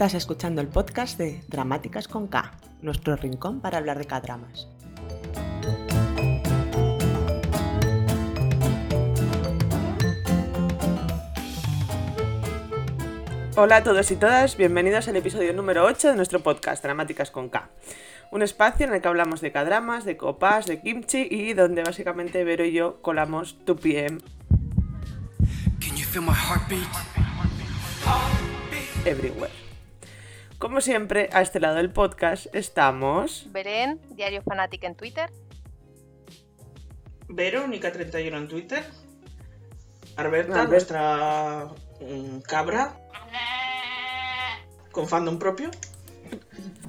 Estás escuchando el podcast de Dramáticas con K, nuestro rincón para hablar de K-dramas. Hola a todos y todas, bienvenidos al episodio número 8 de nuestro podcast Dramáticas con K. Un espacio en el que hablamos de K-dramas, de copas, de kimchi y donde básicamente Vero y yo colamos tu PM everywhere. Como siempre, a este lado del podcast estamos. Belén, Diario Fanatic en Twitter. Verónica31 en Twitter. Alberta, nuestra mm, cabra. Con fandom propio.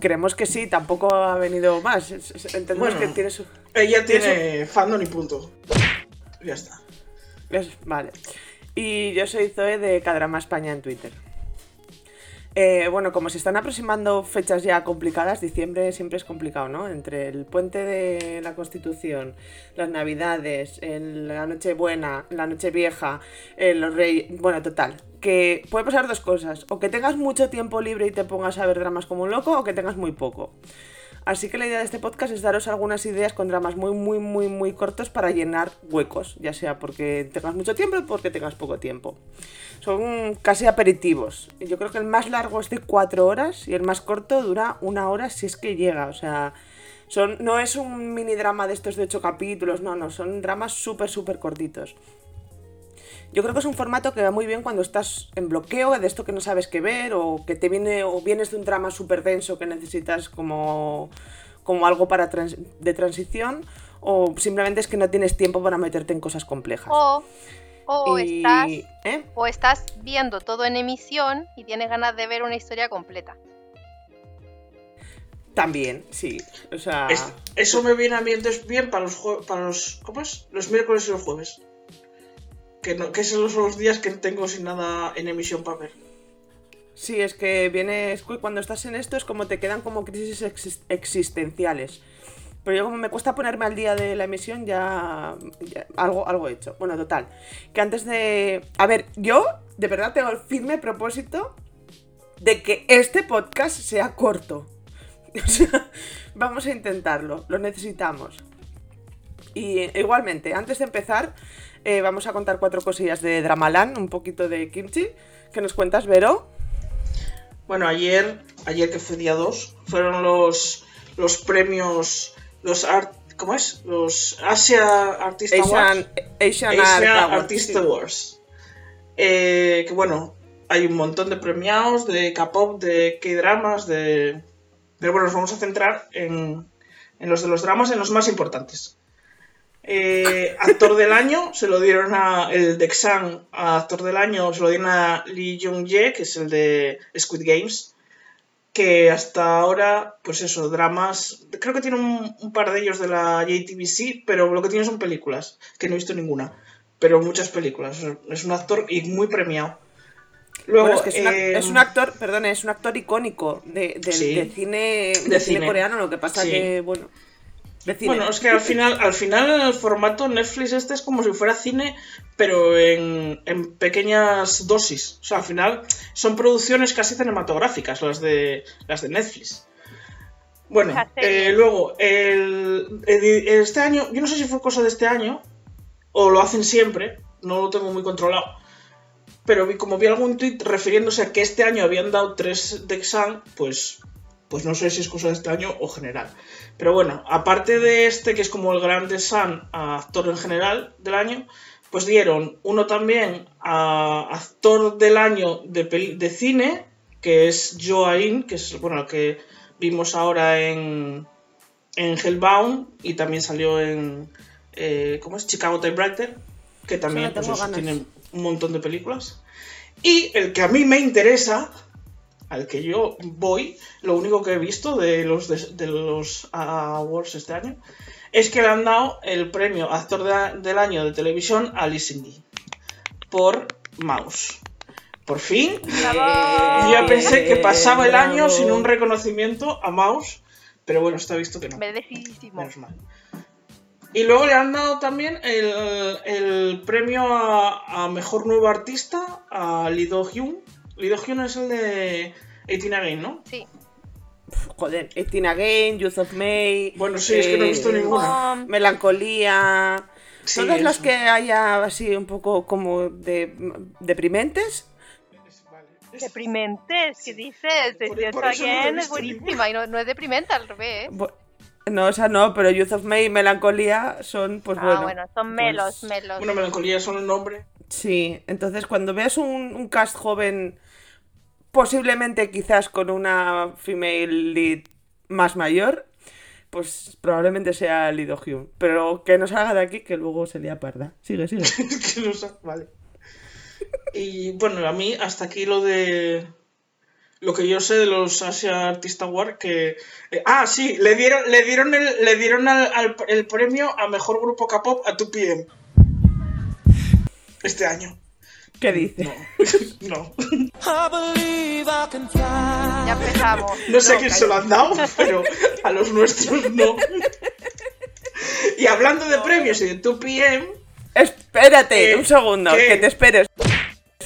Creemos que sí, tampoco ha venido más. Entendemos que tiene su. Ella tiene fandom y punto. Ya está. vale. Y yo soy Zoe de Cadrama España en Twitter. Eh, bueno, como se están aproximando fechas ya complicadas, diciembre siempre es complicado, ¿no? Entre el puente de la Constitución, las Navidades, la Nochebuena, la Nochevieja, eh, los Reyes. Bueno, total. Que puede pasar dos cosas: o que tengas mucho tiempo libre y te pongas a ver dramas como un loco, o que tengas muy poco. Así que la idea de este podcast es daros algunas ideas con dramas muy, muy, muy, muy cortos para llenar huecos, ya sea porque tengas mucho tiempo o porque tengas poco tiempo. Son casi aperitivos. Yo creo que el más largo es de cuatro horas y el más corto dura una hora si es que llega. O sea, son, no es un mini drama de estos de ocho capítulos, no, no, son dramas súper, súper cortitos. Yo creo que es un formato que va muy bien cuando estás en bloqueo de esto que no sabes qué ver o que te viene o vienes de un drama súper denso que necesitas como, como algo para de transición o simplemente es que no tienes tiempo para meterte en cosas complejas. O, estás, ¿eh? o estás viendo todo en emisión y tienes ganas de ver una historia completa. También, sí. O sea... eso me viene a mí entonces bien para los, para los, ¿cómo es? los miércoles y los jueves que, no, que esos son los días que tengo sin nada en emisión para ver. Sí, es que viene, cuando estás en esto es como te quedan como crisis existenciales. Pero yo como me cuesta ponerme al día de la emisión ya, algo, algo he hecho. Bueno, total. Que antes de... A ver, yo de verdad tengo el firme propósito de que este podcast sea corto. O sea, vamos a intentarlo, lo necesitamos. Y igualmente, antes de empezar, eh, vamos a contar cuatro cosillas de Dramaland, un poquito de kimchi. ¿Qué nos cuentas, Vero? Bueno, ayer, ayer que fue día 2, fueron los, los premios, los art, ¿cómo es? Los Asia Artist Awards. Asian Asia Artist Awards. Eh, que bueno, hay un montón de premiados de K-pop, de K-dramas, de... Pero bueno, nos vamos a centrar en, en los de los dramas, en los más importantes. Eh, actor del año se lo dieron a el de Xan, a actor del año se lo dieron a Lee Jung Jae, que es el de Squid Games, que hasta ahora, pues eso, dramas, creo que tiene un, par de ellos de la JTBC, pero lo que tiene son películas, que no he visto ninguna, pero muchas películas. Es un actor y muy premiado. Luego, es, que es, un actor, perdón, es un actor icónico de, cine, de, cine, coreano, lo que pasa que, bueno bueno, es que al final, al final el formato Netflix este es como si fuera cine, pero en, pequeñas dosis. O sea, al final son producciones casi cinematográficas las de, las de Netflix. Bueno, eh, luego, el, este año, yo no sé si fue cosa de este año, o lo hacen siempre, no lo tengo muy controlado, pero vi, como vi algún tweet refiriéndose a que este año habían dado tres de exam, pues, pues no sé si es cosa de este año o general. Pero bueno, aparte de este, que es como el grande Sun a actor en general del año, pues dieron uno también a actor del año de, de cine, que es Joaquin, que es bueno, el que vimos ahora en, en Hellbound y también salió en eh, ¿cómo es? Chicago Typewriter, que también pues, tiene un montón de películas. Y el que a mí me interesa al que yo voy, lo único que he visto de los, de, los awards este año es que le han dado el premio Actor del Año de Televisión a Lee por Mouse. Por fin. Yo pensé que pasaba el año sin un reconocimiento a Mouse, pero bueno, está visto que no. Menos mal. Y luego le han dado también el, premio a, Mejor Nuevo Artista a Lee Do Hyun Do Hyun es el de 18 Again, ¿no? Sí. Joder, 18 Again, Youth of May. Bueno, sí, es que no he visto eh, ninguna. Melancolía. Sí, Todas las que haya así un poco como de deprimentes. Deprimentes, ¿qué dices? Por- por no he Again es buenísima y no, no es deprimente al revés. No, esa no, pero Youth of May y Melancolía son, pues ah, bueno. bueno, son pues, melos, melos. Bueno, Melancolía es un nombre. Sí, entonces cuando veas un, un cast joven, posiblemente quizás con una female lead más mayor, pues probablemente sea Lido Hyun. Pero que no salga de aquí, que luego se lía parda. Sigue, sigue. Vale. Y bueno, a mí hasta aquí lo de. Lo que yo sé de los Asia Artist Award, que. eh, ah, sí, le dieron, le dieron, el, le dieron al- al- el premio a mejor grupo K-pop a 2PM. Este año. ¿Qué dice? No. Ya empezamos. No sé No, quién se lo han dado, pero a los nuestros no. Y hablando de premios y de 2PM, Espérate, ¿Qué? un segundo, ¿Qué? que te esperes.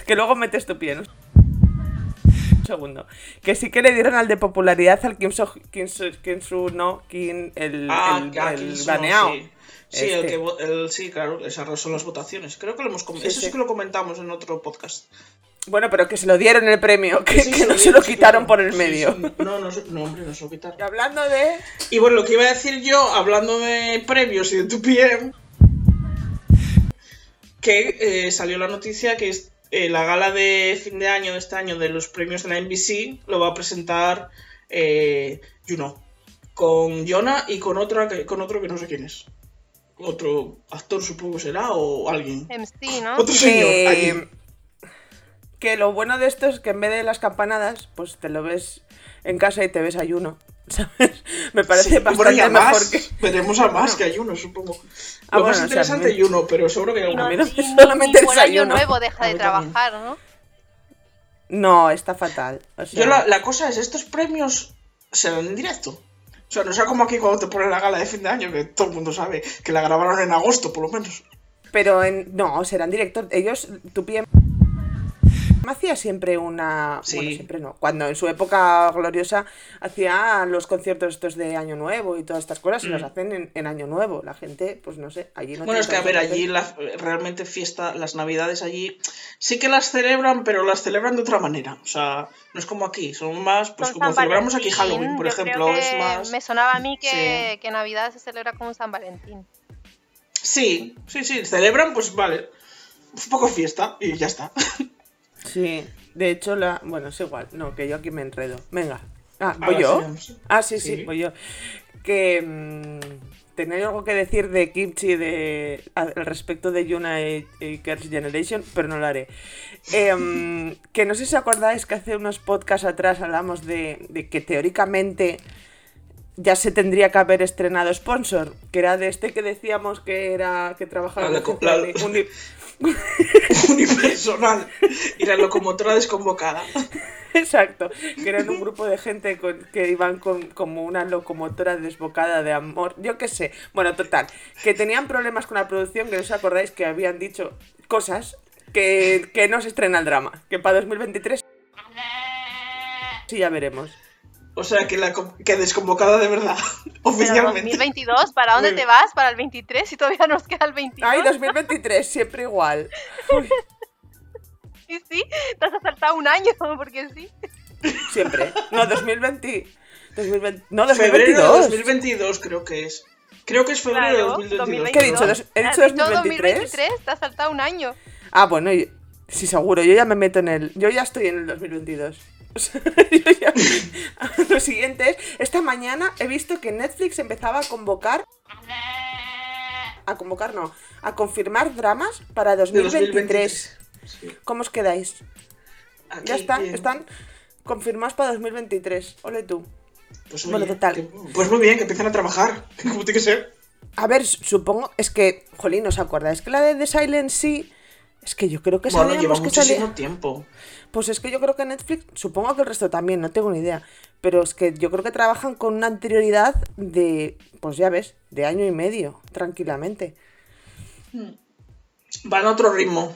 Que luego metes tu pie. ¿no? Un segundo. Que sí que le dieron al de popularidad al Kim So, Kim So- Kim Su no, Kim, el, Ah, el, ah, el Kim Soo, baneado. Sí, el Este. que el- sí, claro, esas son las votaciones. Creo que lo hemos Sí, eso sí que lo comentamos en otro podcast. Bueno, pero que se lo dieron el premio, que, Sí, que sí, no se lo quitaron por el medio. No, no, no, hombre, no se lo quitaron. Y hablando de. Y bueno, lo que iba a decir yo, hablando de premios y de 2PM, que eh, salió la noticia que es, eh, la gala de fin de año de este año de los premios de la NBC lo va a presentar eh, Juno, con Jonah y con, otra que, con otro que no sé quién es. Otro actor supongo será o alguien. MC, ¿no? Otro señor. que, allí. que lo bueno de esto es que en vez de las campanadas, pues te lo ves en casa y te ves ayuno. ¿Sabes? Me parece Sí, bueno, bastante a mejor más, que. veremos a más que hay uno, supongo. Ah, Lo bueno, más o sea, interesante me- hay uno, pero seguro que hay no, alguno. mí no- solamente por año nuevo deja de también. trabajar, ¿no? No, está fatal. O sea, Yo la, la cosa es, estos premios se dan en directo. O sea, no sea como aquí cuando te ponen la gala de fin de año, que todo el mundo sabe que la grabaron en agosto, por lo menos. Pero en, no, serán directos. Ellos, tu pie hacía siempre una. Sí. Bueno, siempre no. Cuando en su época gloriosa hacía los conciertos estos de Año Nuevo y todas estas cosas, y los hacen en, en Año Nuevo. La gente, pues no sé, allí no Mm. bueno, es que a ver, allí la, realmente fiesta, las navidades allí sí que las celebran, pero las celebran de otra manera. O sea, no es como aquí, son más, pues Con como San celebramos aquí Halloween, por yo ejemplo, creo es más... Me sonaba a mí que, Sí. que Navidad se celebra como San Valentín. Sí, sí, sí, celebran, pues vale, un poco fiesta y ya está. Sí, de hecho, la. Bueno, es igual. No, que yo aquí me enredo. Venga. Ah, Ah, ¿voy yo? Ah, sí, sí, Sí. voy yo. Que. mm, tenía algo que decir de Kimchi de, al respecto de Yuna y, y Girls' Generation, pero no lo haré. Em, que no sé si acordáis que hace unos podcasts atrás hablamos de, de que teóricamente ya se tendría que haber estrenado Sponsor, que era de este que decíamos que era que trabajaba la la Uni- Unipersonal y la locomotora desconvocada. Exacto, que eran un grupo de gente con- que iban con, como una locomotora desbocada de amor, yo qué sé. Bueno, total, que tenían problemas con la producción, que no os acordáis que habían dicho cosas que, que no se estrena el drama, que para 2023 sí ya veremos. O sea, que, la, que desconvocada de verdad, Pero oficialmente. 2022, ¿para dónde Muy te vas? ¿Para el 23? Y todavía nos queda el 22. Ay, 2023, siempre igual. Uy, Sí, sí, te has saltado un año, porque sí. siempre. No, 2020. 2020 no, Febrero de 2022. 2022 creo que es. Creo que es febrero de Claro, 2022. ¿Qué he dicho? Dos- ¿He dicho dicho 2023? te has saltado un año. Ah, bueno, sí, seguro. Yo ya me meto en el. Yo ya estoy en el 2022. Lo siguiente es. Esta mañana he visto que Netflix empezaba a convocar. A convocar, no. A confirmar dramas para de 2023. 2023. Sí. ¿Cómo os quedáis? Aquí, Ya están, bien. están confirmados para 2023. Ole tú. Pues muy Bueno, bien, total. que- pues muy bien, que empiecen a trabajar. Como tiene que ser. A ver, supongo. Es que. Jolín, ¿os acordáis que la de The Silent Sea? Es que yo creo que Bueno, lleva sabíamos que salía. muchísimo tiempo. Pues es que yo creo que Netflix, supongo que el resto también, no tengo ni idea. Pero es que yo creo que trabajan con una anterioridad de, pues ya ves, de año y medio, tranquilamente. Van a otro ritmo.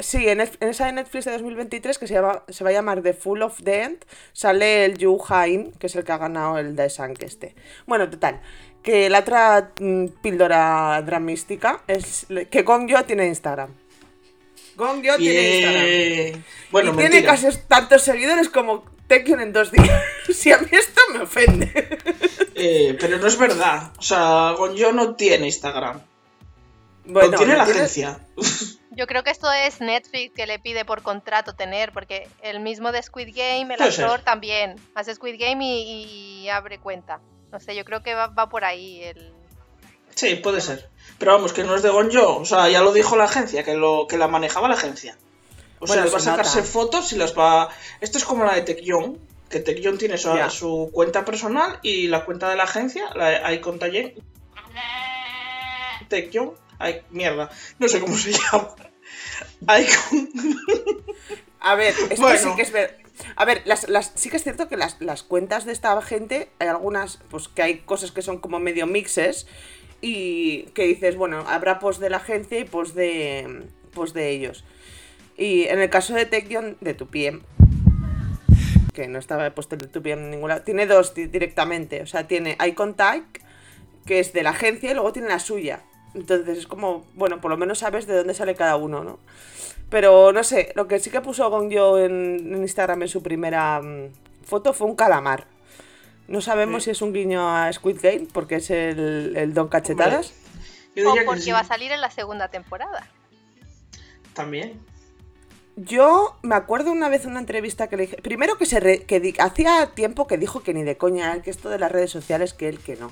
Sí, en, esa de Netflix de 2023 que se, llama, se va a llamar The Full of the End, sale el Yu Hain, que es el que ha ganado el que este. Bueno, total, que la otra mm, píldora dramística es que Gongyo tiene Instagram. Gongyo tiene Instagram. Bueno, y tiene casi tantos seguidores como Tekken en dos días. si a mí esto me ofende. Eh, pero no es verdad. O sea, Gongyo no tiene Instagram. Bueno, tiene la agencia. Yo creo que esto es Netflix que le pide por contrato tener, porque el mismo de Squid Game, el actor también hace Squid Game y, abre cuenta. No sé, yo creo que va, por ahí el... Sí, puede ser. Pero vamos, que no es de Gonjo. O sea, ya lo dijo la agencia, que, lo, que la manejaba la agencia. O sea, va a sacarse fotos y las va... Esto es como la de Taekyon, que Taekyon tiene su, su, cuenta personal y la cuenta de la agencia, la Icon Tayen. Taekyon Ay, mierda. No sé cómo se llama. A ver, esto sí que es ver. A ver, las, sí que es cierto que las, cuentas de esta gente, hay algunas, pues que hay cosas que son como medio mixes y que dices, bueno, habrá post de la agencia y post de, post de ellos. Y en el caso de Tekion, de tu pie, que no estaba puesto de tu pie en ninguna, tiene dos directamente. O sea, tiene Icon Tag, que es de la agencia, y luego tiene la suya. Entonces es como, bueno, por lo menos sabes de dónde sale cada uno, ¿no? Pero no sé, lo que sí que puso Gongyo en, en Instagram en su primera mm, foto fue un calamar. No sabemos si es un guiño a Squid Game, porque es el, el Don Cachetadas. O porque va a salir en la segunda temporada. También. Yo me acuerdo una vez una entrevista que le dije. Primero que se que hacía tiempo que dijo que ni de coña, que esto de las redes sociales, que él que no.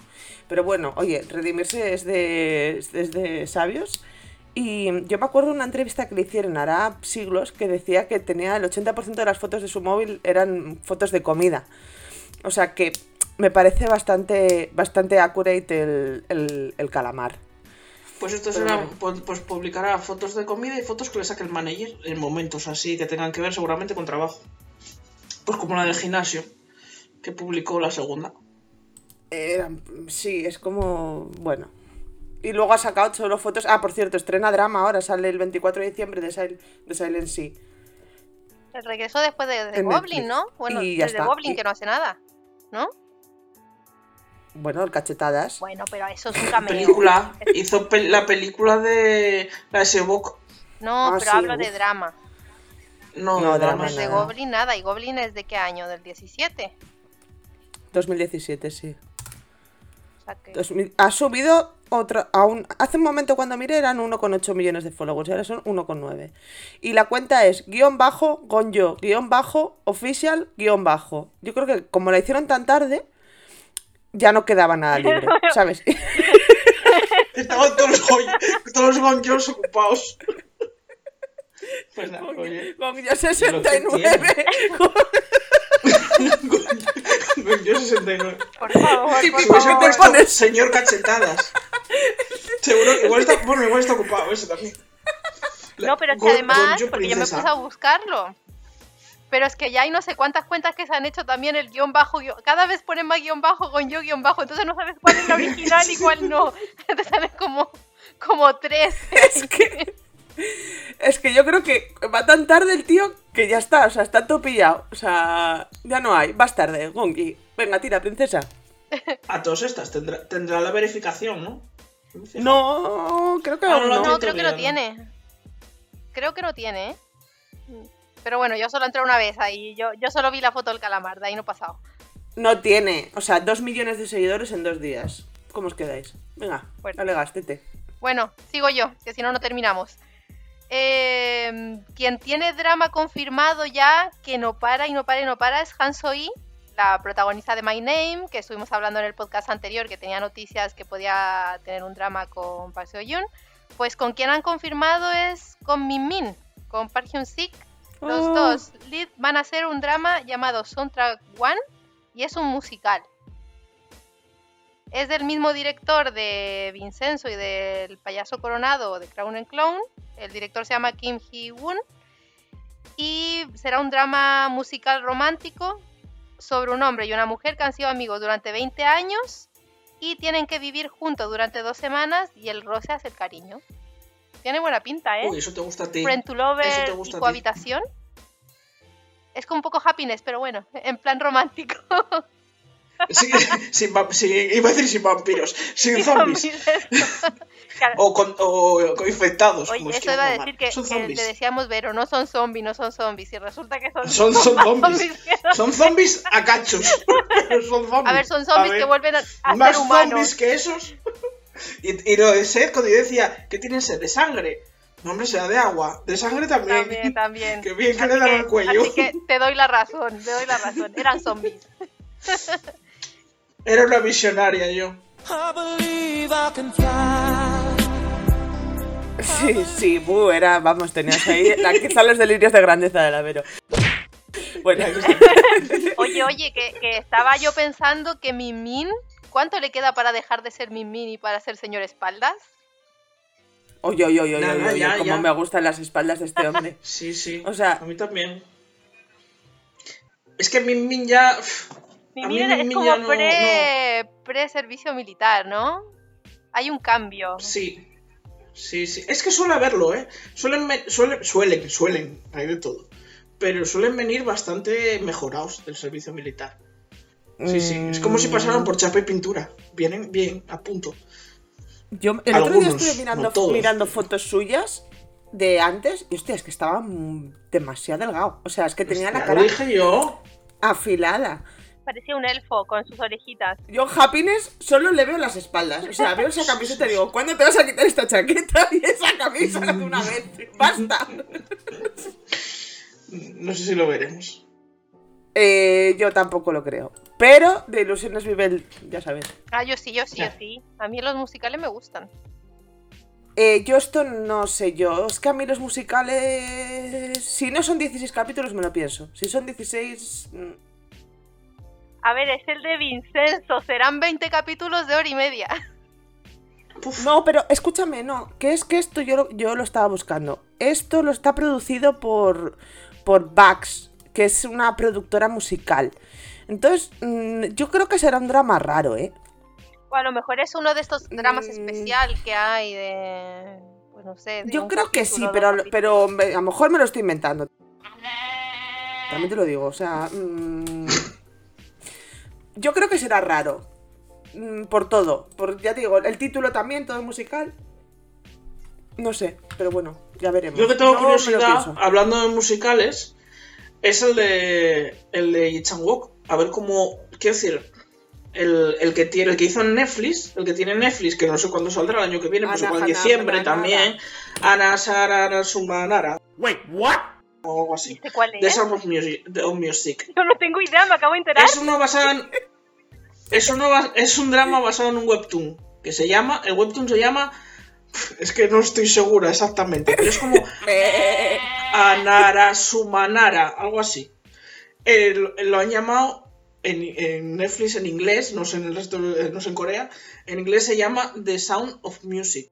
Pero bueno, oye, redimirse es de, sabios. Y yo me acuerdo una entrevista que le hicieron hará siglos que decía que tenía el 80% de las fotos de su móvil eran fotos de comida. O sea que me parece bastante, bastante accurate el, el calamar. Pues esto será, pues, pues, publicará fotos de comida y fotos que le saque el manager en momentos así que tengan que ver seguramente con trabajo. Pues como la del gimnasio, que publicó la segunda. sí, es como. Bueno. Y luego ha sacado solo fotos. Ah, por cierto, estrena drama ahora, sale el 24 de diciembre de, Sil de Silent Sea. El regreso después de, Goblin, ¿no? Bueno, desde Goblin que no hace nada, ¿no? Bueno, el cachetadas. Bueno, pero eso es un cameo. Película. Hizo la película de la de No, ah, pero hablo de drama. No, no drama. De Goblin nada. ¿Y Goblin es de qué año? ¿Del 17? 2017, sí. Ha subido otra. Aún, hace un momento cuando miré eran 1,8 millones de followers y ahora son 1,9. Y la cuenta es guion bajo, gonyo, guion bajo, official, guion bajo. Yo creo que como la hicieron tan tarde ya no quedaba nada libre, ¿sabes? Estaban todos los, todos los ocupados. Pues nada, oye. Gonjo 69. Gonjo 69. Por favor, por te pones? Señor Cachetadas. Seguro, igual está, bueno, igual está ocupado ese también. no, pero es que además, porque yo me puse a buscarlo. Pero es que ya hay no sé cuántas cuentas que se han hecho también el guion bajo. Cada vez ponen más guion bajo con yo guion bajo. Entonces no sabes cuál es la original y cuál no. Te salen como, como tres. Es que, es que yo creo que va tan tarde el tío que ya está. O sea, está todo pillado. O sea, ya no hay. Vas tarde, Gongi. Venga, tira, princesa. A todas estas tendrá, tendrá la verificación, ¿no? No, creo que ah, no. No, creo que no tiene. Creo que no tiene, ¿eh? Pero bueno, yo solo entré una vez ahí. Yo, yo solo vi la foto del calamar, de ahí no he pasado. No tiene. O sea, dos millones de seguidores en dos días. ¿Cómo os quedáis? Venga, dale gastete. Bueno, sigo yo, que si no, no terminamos. Eh, quien tiene drama confirmado ya, que no para y no para y no para, es Han Soi, la protagonista de My Name, que estuvimos hablando en el podcast anterior, que tenía noticias que podía tener un drama con Park Seo Yoon. Pues con quien han confirmado es con Min Min, con Park Hyun Sik, los oh. dos lead van a hacer un drama llamado Soundtrack One y es un musical. Es del mismo director de Vincenzo y del Payaso Coronado de Crown and Clown. El director se llama Kim Hee-woon. Y será un drama musical romántico sobre un hombre y una mujer que han sido amigos durante 20 años y tienen que vivir juntos durante dos semanas y el roce hace el cariño. Tiene buena pinta, ¿eh? Uy, eso te gusta a ti. Friend to Eso te Lover gusta y cohabitación. Es como un poco happiness, pero bueno, en plan romántico. Sí, sin sin- iba a decir sin vampiros, sin zombies. eso. Claro. O con, o con infectados. Oye, como es eso iba a decir que, zombies. te decíamos, Vero, no son zombies, no son zombies. Y resulta que son, Son, son zombies. no. Son zombies a cachos. son zombies. A ver, son zombies A ver, que vuelven a, a Más ser humanos. zombies que esos. Y, y lo de sed, cuando yo decía que tienen sed de sangre. No, hombre, será de agua. De sangre también. También, también. Qué bien que Así le dan al cuello. Así que te doy la razón, te doy la razón. Eran zombies. Era una visionaria yo. Sí, sí, buh, era, vamos, tenías ahí, aquí están los delirios de grandeza de la Vero. Bueno, Oye, oye, que, que estaba yo pensando que Min Min, ¿cuánto le queda para dejar de ser Min Min y para ser señor espaldas? oye, oye, oye, oye, oye, ya, cómo ya. me gustan las espaldas de este hombre. Sí, sí. O sea- a mí también. Es que Min Min ya. Min A Min es como ya no- pre, pre-servicio militar, ¿no? Hay un cambio. Sí. Sí, sí. Es que suele haberlo, ¿eh? Suelen, me- suele- suelen, suelen, hay de todo. Pero suelen venir bastante mejorados del servicio militar. Sí, sí. Es como si pasaran por chapa y pintura. Vienen bien, a punto. Yo el otro día estuve mirando, no mirando fotos suyas de antes y hostia, es que estaba demasiado delgado. O sea, es que tenía la cara lo dije yo. afilada. Parecía un elfo con sus orejitas. Yo Happiness solo le veo las espaldas. O sea, veo esa camiseta y digo, ¿cuándo te vas a quitar esta chaqueta y esa camisa de una vez? ¡Basta! No sé si lo veremos. Eh, yo tampoco lo creo. Pero de ilusiones vive el... Ya sabes. Ah, yo sí, yo sí, yo sí. A mí los musicales me gustan. Eh, yo esto no sé yo. Es que a mí los musicales... Si no son 16 capítulos me lo pienso. Si son 16... mm, A ver, es el de Vincenzo. Serán 20 capítulos de hora y media. No, pero escúchame, no. Que es que esto yo lo, yo lo estaba buscando. Esto lo está producido por, por Bax, que es una productora musical. Entonces, mm, yo creo que será un drama raro, ¿eh? O a lo mejor es uno de estos dramas Mm. especial que hay de. Pues no sé. de Yo creo que sí, pero, pero me- a lo mejor me lo estoy inventando. También te lo digo, o sea... mm, yo creo que será raro. Mm, Por todo. Por, ya te digo, el título también, todo musical. No sé, pero bueno, ya veremos. Yo que tengo No curiosidad, hablando de musicales, es el de el de Yi Chang-wook. A ver cómo, quiero decir, el, el que tiene, el que hizo en Netflix, el que tiene Netflix, que no sé cuándo saldrá el año que viene, pues igual en diciembre también. Ana Sumanara. Wait, what? O algo así. ¿Este cuál The es? Sound of Music. de- of Music. Yo no tengo idea, me acabo de enterar. Es uno basado en. Es, uno es un drama basado en un webtoon. Que se llama. El webtoon se llama. Es que no estoy segura exactamente. Pero es como. Anara Sumanara, algo así. Eh, lo, lo han llamado en, en Netflix en inglés, no sé en el resto, eh, no sé en Corea. En inglés se llama The Sound of Music.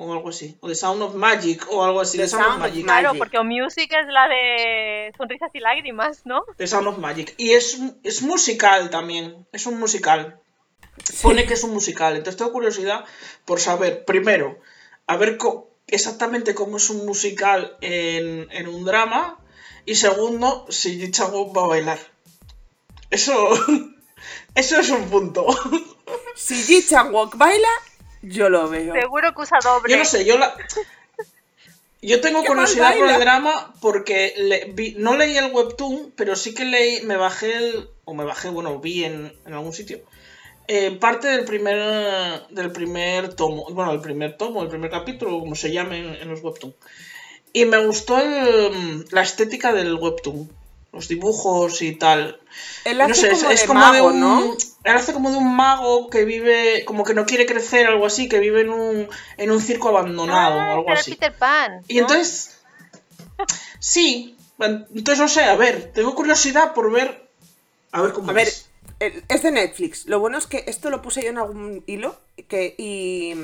O algo así. O The Sound of Magic, o algo así. The The, Sound, Sound of Magic. Claro, porque O Music es la de sonrisas y lágrimas, ¿no? The Sound of Magic. Y es, es musical también. Es un musical. Pone que es un musical. Entonces tengo curiosidad por saber, primero, a ver co- exactamente cómo es un musical en, en un drama. Y segundo, si Ji Chang-wook va a bailar. Eso, eso es un punto. si Ji Chang-wook baila, yo lo veo. Seguro que usa doble. Yo no sé, yo la... Yo tengo curiosidad por el drama porque le- vi- no leí el webtoon, pero sí que leí, me bajé el, o me bajé, bueno, vi en, en algún sitio, eh, parte del primer, del primer tomo, bueno, el primer tomo, el primer capítulo, como se llame en, en los webtoon. Y me gustó el- la estética del webtoon, los dibujos y tal. Él No hace sé, es, como es de como mago, de un. ¿no? Él hace como de un mago que vive. Como que no quiere crecer, algo así, que vive en un, en un circo abandonado Ah, o algo así. Peter Pan. Y ¿no? entonces. Sí. Entonces no sé, a ver, tengo curiosidad por ver. A ver cómo A ver, es. el- es de Netflix. Lo bueno es que esto lo puse yo en algún hilo que, y,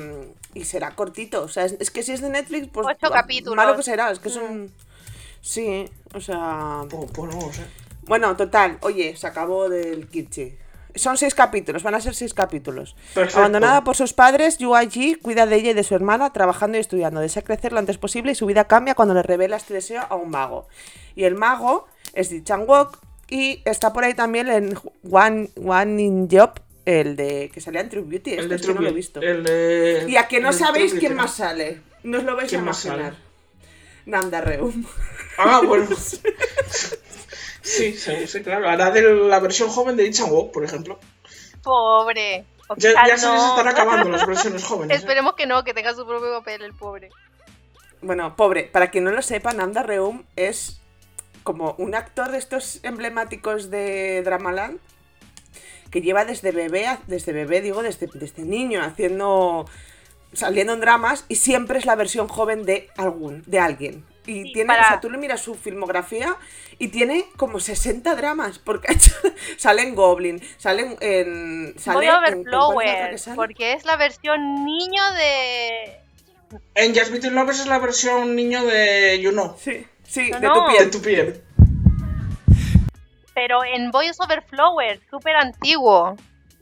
y será cortito. O sea, es, es que si es de Netflix, pues. Ocho va- capítulos. Malo que será, es que son. Sí, o sea. Pues, pues no. Bueno, total, oye, se acabó del Kirchi. Son seis capítulos, van a ser seis capítulos. Perfecto. Abandonada por sus padres, Yu Ji cuida de ella y de su hermana, trabajando y estudiando. Desea crecer lo antes posible y su vida cambia cuando le revela este deseo a un mago. Y el mago es Ji Chang-wook y está por ahí también en One, One in Job, el de que salía en True Beauty. El Este de es que no lo he True visto. El de... Y a que no el sabéis True quién Beauty. más sale. No os lo vais a ¿Quién más imaginar. Nanda Reum. Ah, bueno. Sí, sí, sí, claro. Hará de la versión joven de Ichan Walk, por ejemplo. Pobre. Ya, ya se les están acabando las versiones jóvenes. ¿eh? Esperemos que no, que tenga su propio papel el pobre. Bueno, pobre, para quien no lo sepa, Nanda Reum es como un actor de estos emblemáticos de Dramaland que lleva desde bebé, desde bebé, digo, desde, desde niño, haciendo, saliendo en dramas y siempre es la versión joven de algún, de alguien. Y Sí, tiene, para- o sea, tú le miras su filmografía y tiene como 60 dramas, porque ha hecho, sale en Goblin, sale en... en sale Voy a ver en- ¿en cuál es la otra Flower, que sale? porque es la versión niño de... En Just Between Lovers es la versión niño de You Know, Sí, sí, No, de no. tu de piel. tu piel. Pero en Voice Over Flower, súper antiguo.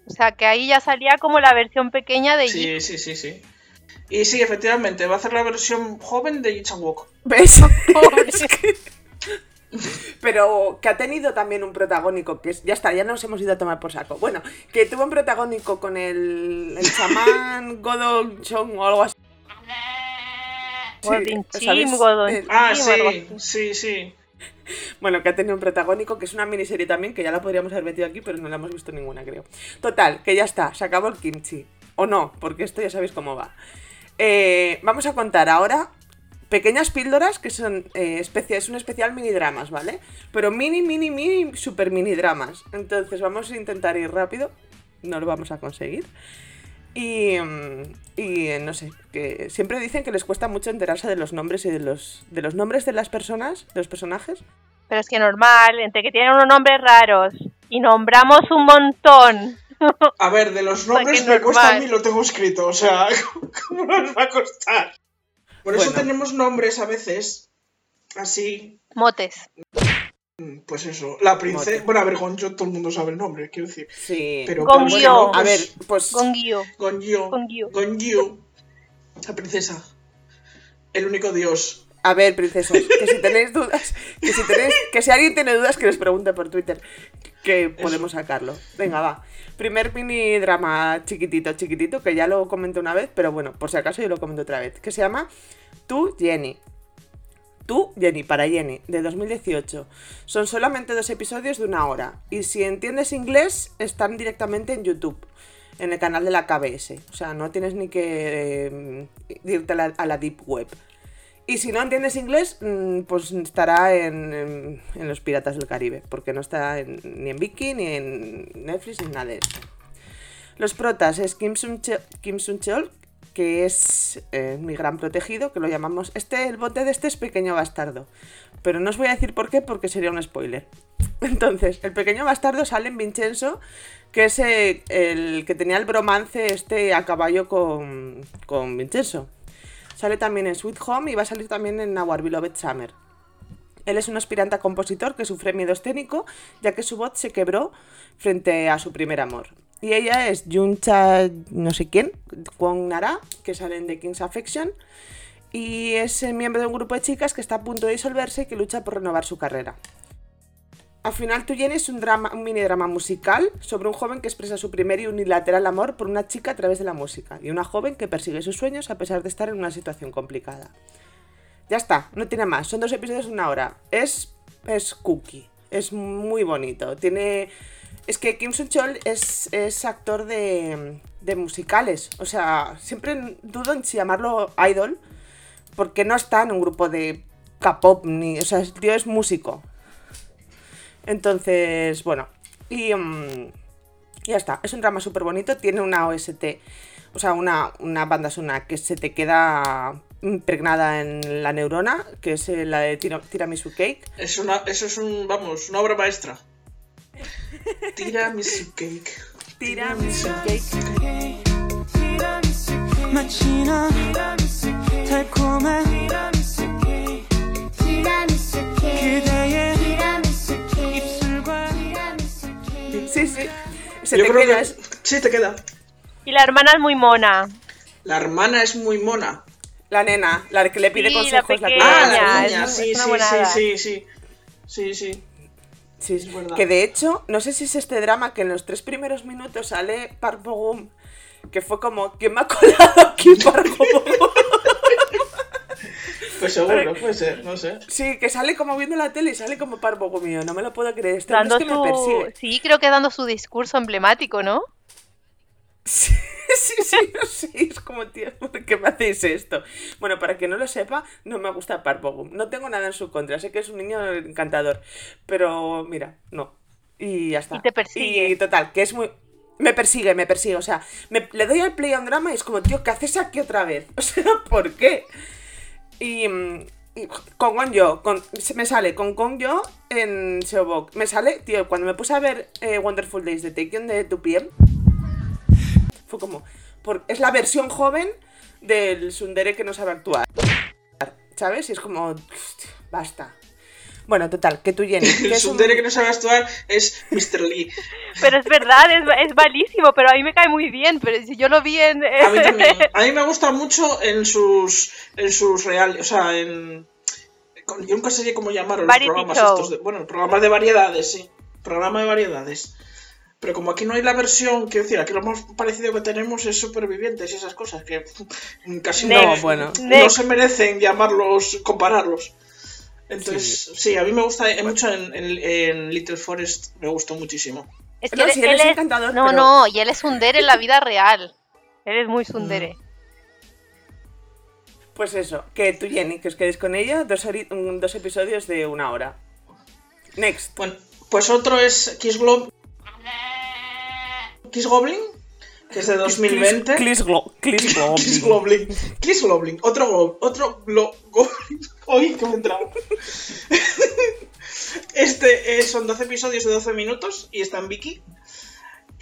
O sea, que ahí ya salía como la versión pequeña de Sí, sí, sí, sí. Y sí, efectivamente, va a hacer la versión joven de Ichan Walk. Pero que ha tenido también un protagónico, que es, ya está, ya nos hemos ido a tomar por saco. Bueno, que tuvo un protagónico con el, el chamán Godon Chong o algo así. Sí, Godin Ah, Sí, o algo sí, sí, sí. Bueno, que ha tenido un protagónico, que es una miniserie también, que ya la podríamos haber metido aquí, pero no la hemos visto ninguna, creo. Total, que ya está, se acabó el kimchi. O no, porque esto ya sabéis cómo va. Eh, vamos a contar ahora pequeñas píldoras que son eh, es un especial mini dramas, ¿vale? Pero mini, mini, mini, super mini dramas. Entonces vamos a intentar ir rápido, no lo vamos a conseguir. Y, mm, y eh, no sé, que siempre dicen que les cuesta mucho enterarse de los nombres y de los, de los nombres de las personas, de los personajes. Pero es que normal, entre que tienen unos nombres raros y nombramos un montón. A ver, de los nombres me cuesta a mí, lo tengo escrito. O sea, ¿cómo nos va a costar? Por eso tenemos nombres a veces así. Motes. Mm, Pues eso, la princesa. Mote. Bueno, a ver, Gonjo todo el mundo sabe el nombre, quiero decir. Sí. Pero Gongyo. bueno, a ver, pues, pues Gongyo. Gonjo. Gongyo. Gonjo. La princesa. El único dios. a ver, princesos, que si tenéis dudas, que si tenéis, que si alguien tiene dudas que les pregunte por Twitter, que podemos sacarlo. Venga, va. Primer mini drama chiquitito, chiquitito, que ya lo comenté una vez, pero bueno, por si acaso yo lo comento otra vez, que se llama Tú, Jenny. Tú, Jenny, para Jenny, de 2018. Son solamente dos episodios de una hora. Y si entiendes inglés, están directamente en YouTube, en el canal de la KBS. O sea, no tienes ni que eh, irte a la, Deep Web. Y si no entiendes inglés, mm, pues estará en, en- Los Piratas del Caribe, porque no está ni en Viki, ni en Netflix, ni nada de esto. Los protas es Kim Sun, Kim Sun Cheol, que es eh, mi gran protegido, que lo llamamos... Este, el bote de este es Pequeño Bastardo, pero no os voy a decir por qué, porque sería un spoiler. Entonces, el Pequeño Bastardo sale en Vincenzo, que es eh, el que tenía el bromance este a caballo con, con Vincenzo. Sale también en Sweet Home y va a salir también en Our Beloved Summer. Él es un aspirante a compositor que sufre miedo escénico, ya que su voz se quebró frente a su primer amor. Y ella es Juncha, no sé quién, Kwon Nara, que sale en The King's Affection. Y es miembro de un grupo de chicas que está a punto de disolverse y que lucha por renovar su carrera. Al final, Tu Jenny es un, drama, un mini drama musical sobre un joven que expresa su primer y unilateral amor por una chica a través de la música y una joven que persigue sus sueños a pesar de estar en una situación complicada. Ya está, no tiene más. Son dos episodios de una hora. Es, es cookie. Es muy bonito. Tiene. Es que Kim Sun Chol es, es actor de, de musicales. O sea, siempre dudo en si llamarlo idol. Porque no está en un grupo de K-pop ni. O sea, el tío es músico. Entonces, bueno. Y. mm, ya está. Es un drama súper bonito. Tiene una OST. O sea, una, una banda sonora que se te queda impregnada en la neurona, que es eh, la de Tira- Tiramisu Cake. Es una, eso es un, vamos, una obra maestra. Tiramisu cake. Tiramisu Cake. 마치 넌 달콤한 티라미수 케이크 그대의 티라미수 케이크 입술과 티라미수 케이크 Sí, sí. Es se Yo te creo queda. que es- sí te queda. Y la hermana es muy mona. La hermana es muy mona. La nena, la que le pide Sí, la consejos. La, que- pequeña. Ah, Niña, la es niña, muy- sí, es una sí, buena sí, hada. sí, sí. Sí, sí. Sí, Es verdad. que de hecho, no sé si es este drama que en los tres primeros minutos sale Park Bo-gum, que fue como, ¿quién me ha colado aquí Park Bo-gum? Pues seguro, puede ser, no sé. Sí, que sale como viendo la tele y sale como Park Bo-gum yo, no me lo puedo creer, este Dando es que me su... persigue. Sí, creo que dando su discurso emblemático, ¿no? Sí, sí, sí, no sé, es como, tío, ¿por qué me hacéis esto? Bueno, para que no lo sepa, no me gusta Park Bo-gum, no tengo nada en su contra, sé que es un niño encantador, pero mira, no, y ya está. Y te persigue. Y total, que es muy... Me persigue, me persigue, o sea, me- le doy al play un drama y es como, tío, ¿qué haces aquí otra vez? O sea, ¿por qué? Y, mm, y con Gonjo, con, se me sale con Gonjo en Seobok. Me sale, tío, cuando me puse a ver eh, Wonderful Days de Taken de tu piel, fue como, por, es la versión joven del Sundere que no sabe actuar. ¿Sabes? Y es como, "Hostia, basta. Bueno, total, que tú, Jenny. que El es un- Sundere que no sabe actuar es Mr. Lee. Pero es verdad, es, es malísimo, pero a mí me cae muy bien. Pero si yo lo vi en. A mí también. A mí me gusta mucho en sus en sus reales, o sea, en yo nunca sé cómo llamarlos los Variety programas show. estos de, bueno, programas de variedades, sí. Programa de variedades. Pero como aquí no hay la versión, quiero decir, aquí lo más parecido que tenemos es supervivientes y esas cosas que mm, casi no, Next. bueno. no se merecen llamarlos, compararlos. Entonces, sí, a mí me gusta eh, mucho en, en- en Little Forest, me gustó muchísimo. Es que No, él, sí, él él es es- encantador, No, pero- no, y él es un dere en la vida real. Él es muy sundere. Pues eso, que tú, Jenny, que os quedéis con ella, dos, dos episodios de una hora. Next. Bueno, pues otro es Kiss Glob... Kiss Goblin, que es de 2020. Clis Glo- Clis Goblin. Kiss Goblin. Kiss Goblin. Otro go, otro glo- Goblin. Oye, que me entrado. Este eh, son 12 episodios de 12 minutos y está en Vicky.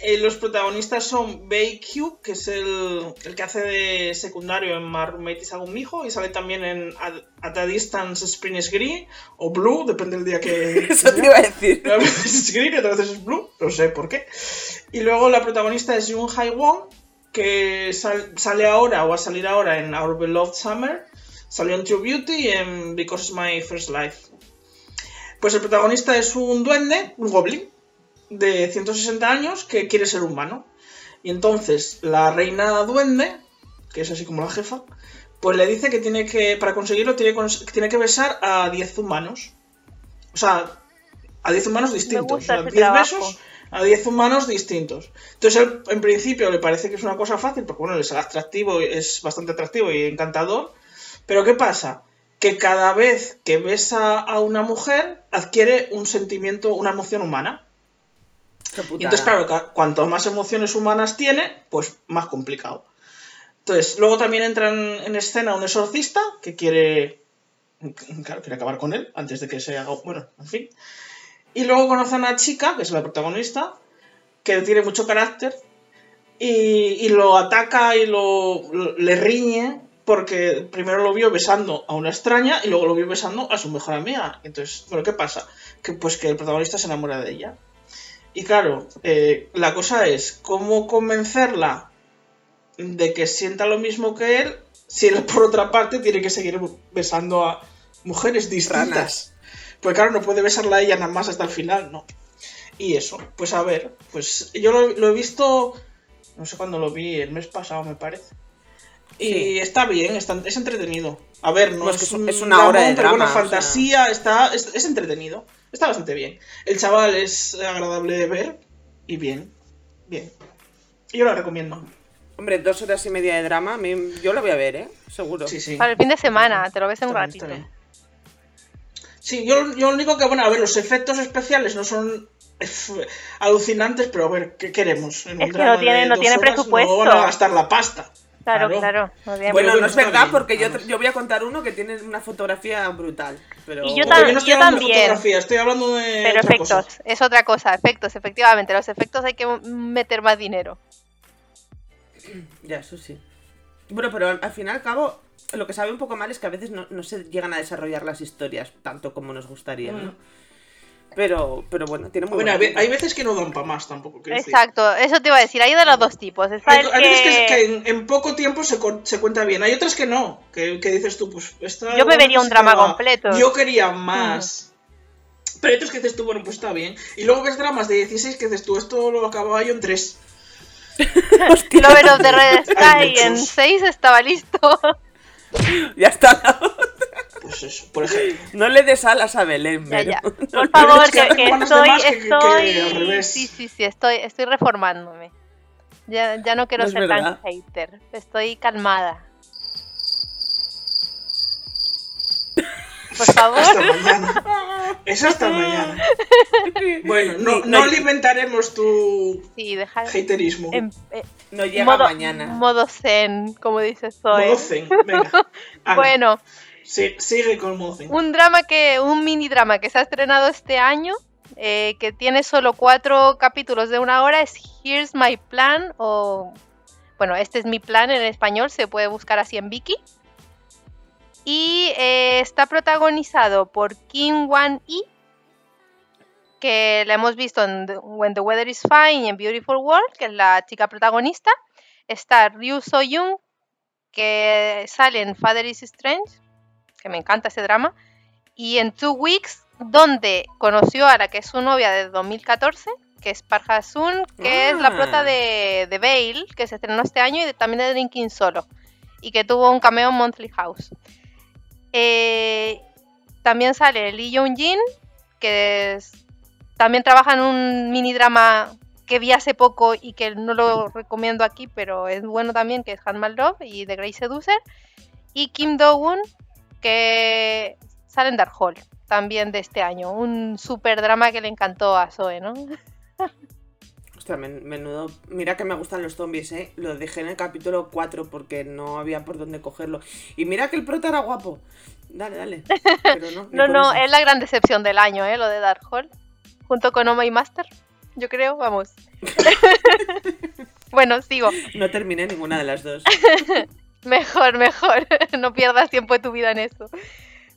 Eh, los protagonistas son BQ, que es el, el que hace de secundario en My Roommate is Hijo, y sale también en At, At a Distance Spring is Green, o Blue, depende del día que... Eso te iba a decir. A veces es green y otras veces es blue, no sé por qué. Y luego la protagonista es Jung Hae Won, que sal- sale ahora o va a salir ahora en Our Beloved Summer. Salió en True Beauty y en Because It's My First Life. Pues el protagonista es un duende, un goblin, de 160 años que quiere ser humano. Y entonces la reina duende, que es así como la jefa, pues le dice que tiene que, para conseguirlo, tiene, cons- tiene que besar a 10 humanos. O sea, a 10 humanos distintos. o sea, ese 10 trabajo. besos a 10 humanos distintos. Entonces él, en principio, le parece que es una cosa fácil, porque bueno, es atractivo, es bastante atractivo y encantador. Pero ¿qué pasa? Que cada vez que besa a una mujer, adquiere un sentimiento, una emoción humana. Entonces, claro, cuanto más emociones humanas tiene, pues más complicado. Entonces, luego también entra en, en escena un exorcista que quiere. Claro, quiere acabar con él antes de que se haga. Bueno, en fin. Y luego conoce a una chica, que es la protagonista, que tiene mucho carácter y, y lo ataca y lo, lo- le riñe porque primero lo vio besando a una extraña y luego lo vio besando a su mejor amiga. Entonces, bueno, ¿qué pasa? Que pues que el protagonista se enamora de ella. Y claro, eh, la cosa es cómo convencerla de que sienta lo mismo que él si él por otra parte tiene que seguir besando a mujeres distintas. Pues claro, no puede besarla a ella nada más hasta el final, ¿no? Y eso, pues a ver, pues yo lo, lo he visto, no sé cuándo lo vi, el mes pasado me parece. Y Sí. está bien, está- es entretenido. A ver, no es, es un- un es una hora de pero drama, o sea. fantasía, está, es, es entretenido. Está bastante bien. El chaval es agradable de ver y bien, bien. Y yo lo recomiendo. Hombre, dos horas y media de drama, a mí- yo lo voy a ver, ¿eh? Seguro. Sí, sí. Para el fin de semana, te lo ves en un Está bien, está ratito. bien. Sí, yo, yo lo único que, bueno, a ver, los efectos especiales no son alucinantes, pero a ver, ¿qué queremos? En un Es que drama no tiene- de no dos tiene horas presupuesto. No van a gastar la pasta. Claro, Claro. no Bueno, no es verdad porque yo, yo voy a contar uno que tiene una fotografía brutal. Pero... Y yo tam- no estoy yo hablando también. de fotografía, estoy hablando de Pero otra efectos, cosa. es otra cosa, efectos, efectivamente. Los efectos hay que meter más dinero. Ya, eso sí. Bueno, pero al, al fin y al cabo, lo que sabe un poco mal es que a veces no, no se llegan a desarrollar las historias tanto como nos gustaría, ¿no? Mm. Pero, pero bueno, tiene muy Bueno, buena hay ve- pinta. hay veces que no dan para más tampoco. decir. Exacto, eso te iba a decir. Hay de los dos tipos. Está Hay, el hay veces que, en, en poco tiempo se, co- se cuenta bien. Hay otras que no. Que, que dices tú, pues. Esta Yo me vería un drama completo. Yo quería más. Pero hay otros que dices tú, bueno, pues está bien. Y luego ves dramas de 16 que dices tú, esto lo acababa yo en 3. Lover of the Red Sky en muchos. 6 estaba listo. Ya está. Pues eso, por ejemplo. No le des alas a Belén, Ya, Por favor, es que estoy, que- estoy, al revés. sí, sí, sí, estoy, estoy reformándome. Ya, ya no quiero No es ser verdad. tan hater. Estoy calmada. Por favor. Hasta mañana. Eso hasta mañana. Bueno, no, Ni- no no- alimentaremos tu Sí, deja haterismo. en, eh, no llega modo, mañana. modo zen, como dice Zoe. Modo zen, venga. Bueno, un drama que, un mini drama que se ha estrenado este año, eh, que tiene solo cuatro capítulos de una hora, es Here's My Plan, o bueno, este es mi plan en español, se puede buscar así en Viki. Y eh, está protagonizado por Kim Wan-hee, que la hemos visto en When the Weather is Fine y en Beautiful World, que es la chica protagonista. Está Ryu So-young, que sale en Father is Strange, que me encanta ese drama, y en Two Weeks, donde conoció a la que es su novia de 2014, que es Park Ha-sun, que es la Ah. prota de, de Veil, que se estrenó este año, y de- también de Drinking Solo, y que tuvo un cameo en Monthly House. Eh, también sale Lee Young-jin, que es- también trabaja en un mini drama que vi hace poco y que no lo recomiendo aquí, pero es bueno también, que es Handmaid Love y The Grey Seducer. Y Kim Do-woon, que sale en Dark Hall, también de este año. Un super drama que le encantó a Zoe, ¿no? Men- menudo. Mira que me gustan los zombies, ¿eh? Lo dejé en el capítulo 4 porque no había por dónde cogerlo. Y mira que el prota era guapo. Dale, dale. Pero no. No, no, es la gran decepción del año, ¿eh? Lo de Dark Hall. Junto con Oh My Master, yo creo, vamos. bueno, sigo. No terminé ninguna de las dos. Mejor, mejor. no pierdas tiempo de tu vida en eso.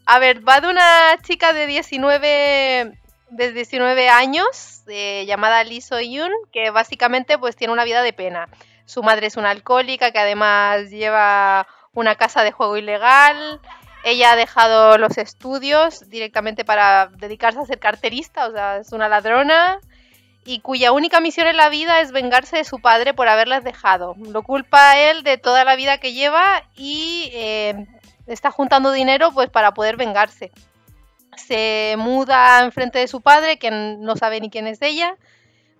A ver, va de una chica de 19, de 19 años eh, llamada Lee So-yoon, que básicamente pues tiene una vida de pena. Su madre es una alcohólica que además lleva una casa de juego ilegal. Ella ha dejado los estudios directamente para dedicarse a ser carterista, o sea, es una ladrona y cuya única misión en la vida es vengarse de su padre por haberlas dejado. Lo culpa a él de toda la vida que lleva y eh, está juntando dinero pues para poder vengarse. Se muda enfrente de su padre, que no sabe ni quién es ella.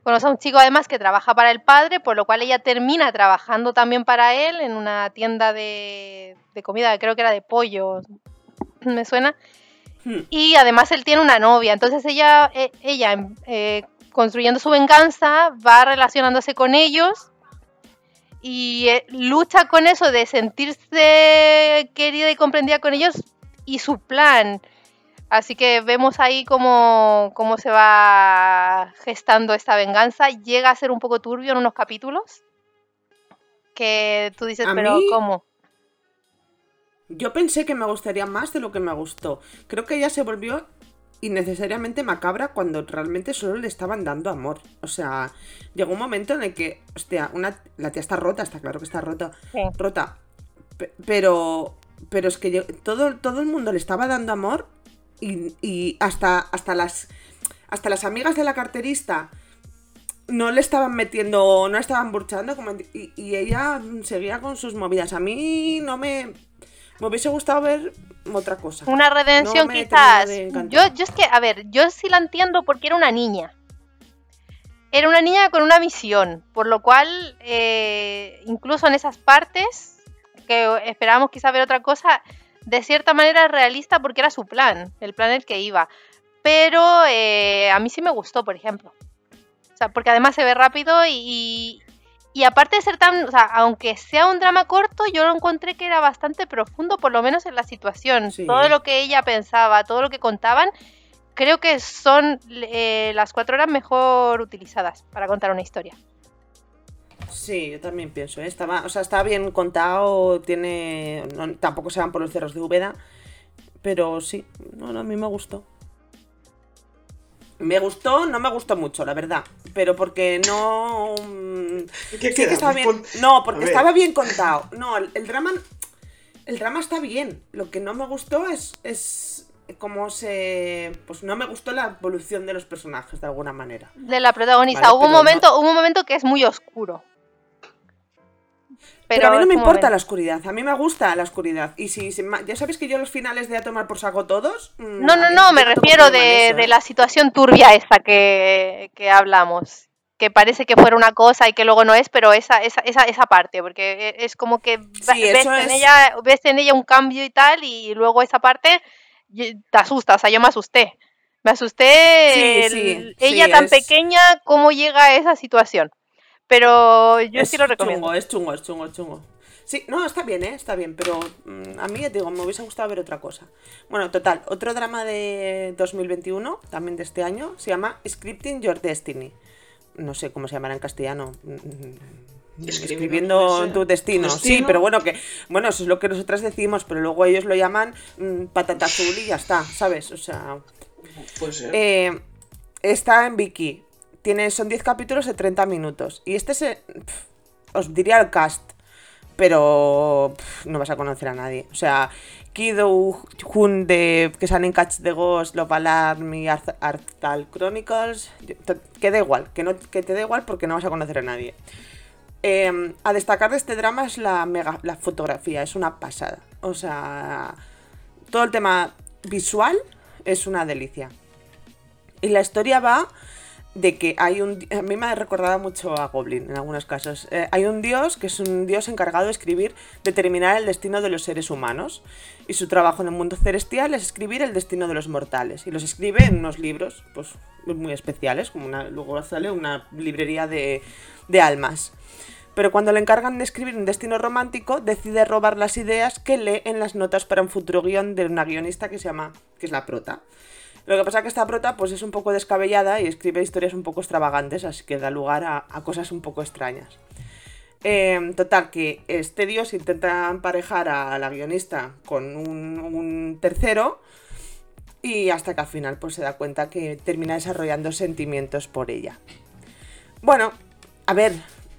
Conoce a un chico además que trabaja para el padre, por lo cual ella termina trabajando también para él en una tienda de, de comida, creo que era de pollo, me suena. Hmm. Y además él tiene una novia, entonces ella, eh, ella eh, construyendo su venganza, va relacionándose con ellos y eh, lucha con eso de sentirse querida y comprendida con ellos y su plan. Así que vemos ahí cómo, cómo se va gestando esta venganza. Llega a ser un poco turbio en unos capítulos. Que tú dices, pero mí- ¿cómo? Yo pensé que me gustaría más de lo que me gustó. Creo que ella se volvió innecesariamente macabra cuando realmente solo le estaban dando amor. O sea, llegó un momento en el que, hostia, una, la tía está rota, está claro que está rota. Sí. Rota. Pe- Pero, pero es que yo- todo, todo el mundo le estaba dando amor y, y hasta, hasta, las, hasta las amigas de la carterista no le estaban metiendo, no estaban burchando como, y, y ella seguía con sus movidas. A mí no me... Me hubiese gustado ver otra cosa. Una redención No quizás. Yo, yo es que, a ver, yo sí la entiendo porque era una niña. Era una niña con una misión, por lo cual, eh, incluso en esas partes, que esperábamos quizá ver otra cosa, de cierta manera realista porque era su plan, el plan el que iba. Pero eh, a mí sí me gustó, por ejemplo. O sea, porque además se ve rápido y, y aparte de ser tan, o sea, aunque sea un drama corto, yo lo encontré que era bastante profundo, por lo menos en la situación. Sí. Todo lo que ella pensaba, todo lo que contaban, creo que son eh, las cuatro horas mejor utilizadas para contar una historia. Sí, yo también pienso, ¿eh? Estaba, o sea, está bien contado, tiene... no- tampoco se van por los cerros de Úbeda, pero sí, no, no, a mí me gustó. Me gustó, no me gustó mucho, la verdad. Pero porque no. mm, ¿Y qué sí queda? que estaba bien. No, porque estaba bien contado. No, el, el drama. El drama está bien. Lo que no me gustó es. es cómo se. Pues no me gustó la evolución de los personajes, de alguna manera. De la protagonista. Vale, hubo un momento, hubo un momento que es muy oscuro. Pero, a mí no me importa la oscuridad. A mí me gusta la oscuridad. Y si. si ya sabéis que yo los finales de a tomar por saco todos. mm, No, no, no, me refiero de, la situación turbia esta que, que hablamos. Que parece que fuera una cosa y que luego no es, pero esa, esa, esa, esa parte, porque e- es como que Sí, ves, en es- ella, ves en ella un cambio y tal, y luego esa parte te asusta, o sea, yo me asusté. Me asusté Sí, el- sí, ella tan es- pequeña, cómo llega a esa situación. Pero yo sí lo recomiendo. Chungo, es chungo, es chungo, es chungo. Sí, no, está bien, ¿eh? Está bien, pero mm, a mí, ya te digo, me hubiese gustado ver otra cosa. Bueno, total, otro drama de 2021, también de este año, se llama Scripting Your Destiny. No sé cómo se llamará en castellano. Mm, Escribiendo no sé, tu destino. Sí, pero bueno, que bueno, eso es lo que nosotras decimos, pero luego ellos lo llaman mm, patata azul y ya está, ¿sabes? O sea, Puede ser. eh, está en Viki. Tiene, son 10 capítulos de 30 minutos. Y este se. os diría el cast. Pero pf, no vas a conocer a nadie. O sea, Kido Hun de que salen Catch the Ghost, Love Alarm y Arthal Chronicles. Que da igual, que, no, que te da igual porque no vas a conocer a nadie. Eh, a destacar de este drama es la mega la fotografía, es una pasada. O sea, todo el tema visual es una delicia. Y la historia va de que hay un... A mí me ha recordado mucho a Goblin en algunos casos. Eh, hay un dios que es un dios encargado de escribir, determinar el destino de los seres humanos. Y su trabajo en el mundo celestial es escribir el destino de los mortales. Y los escribe en unos libros, pues muy especiales, como una, luego sale una librería de, de almas. Pero cuando le encargan de escribir un destino romántico, decide robar las ideas que lee en las notas para un futuro guion de una guionista que se llama, que es la prota. Lo que pasa es que esta prota pues es un poco descabellada y escribe historias un poco extravagantes, así que da lugar a, cosas un poco extrañas. Eh, total, que este dios intenta emparejar a la guionista con un, un tercero y hasta que al final pues se da cuenta que termina desarrollando sentimientos por ella. Bueno, a ver,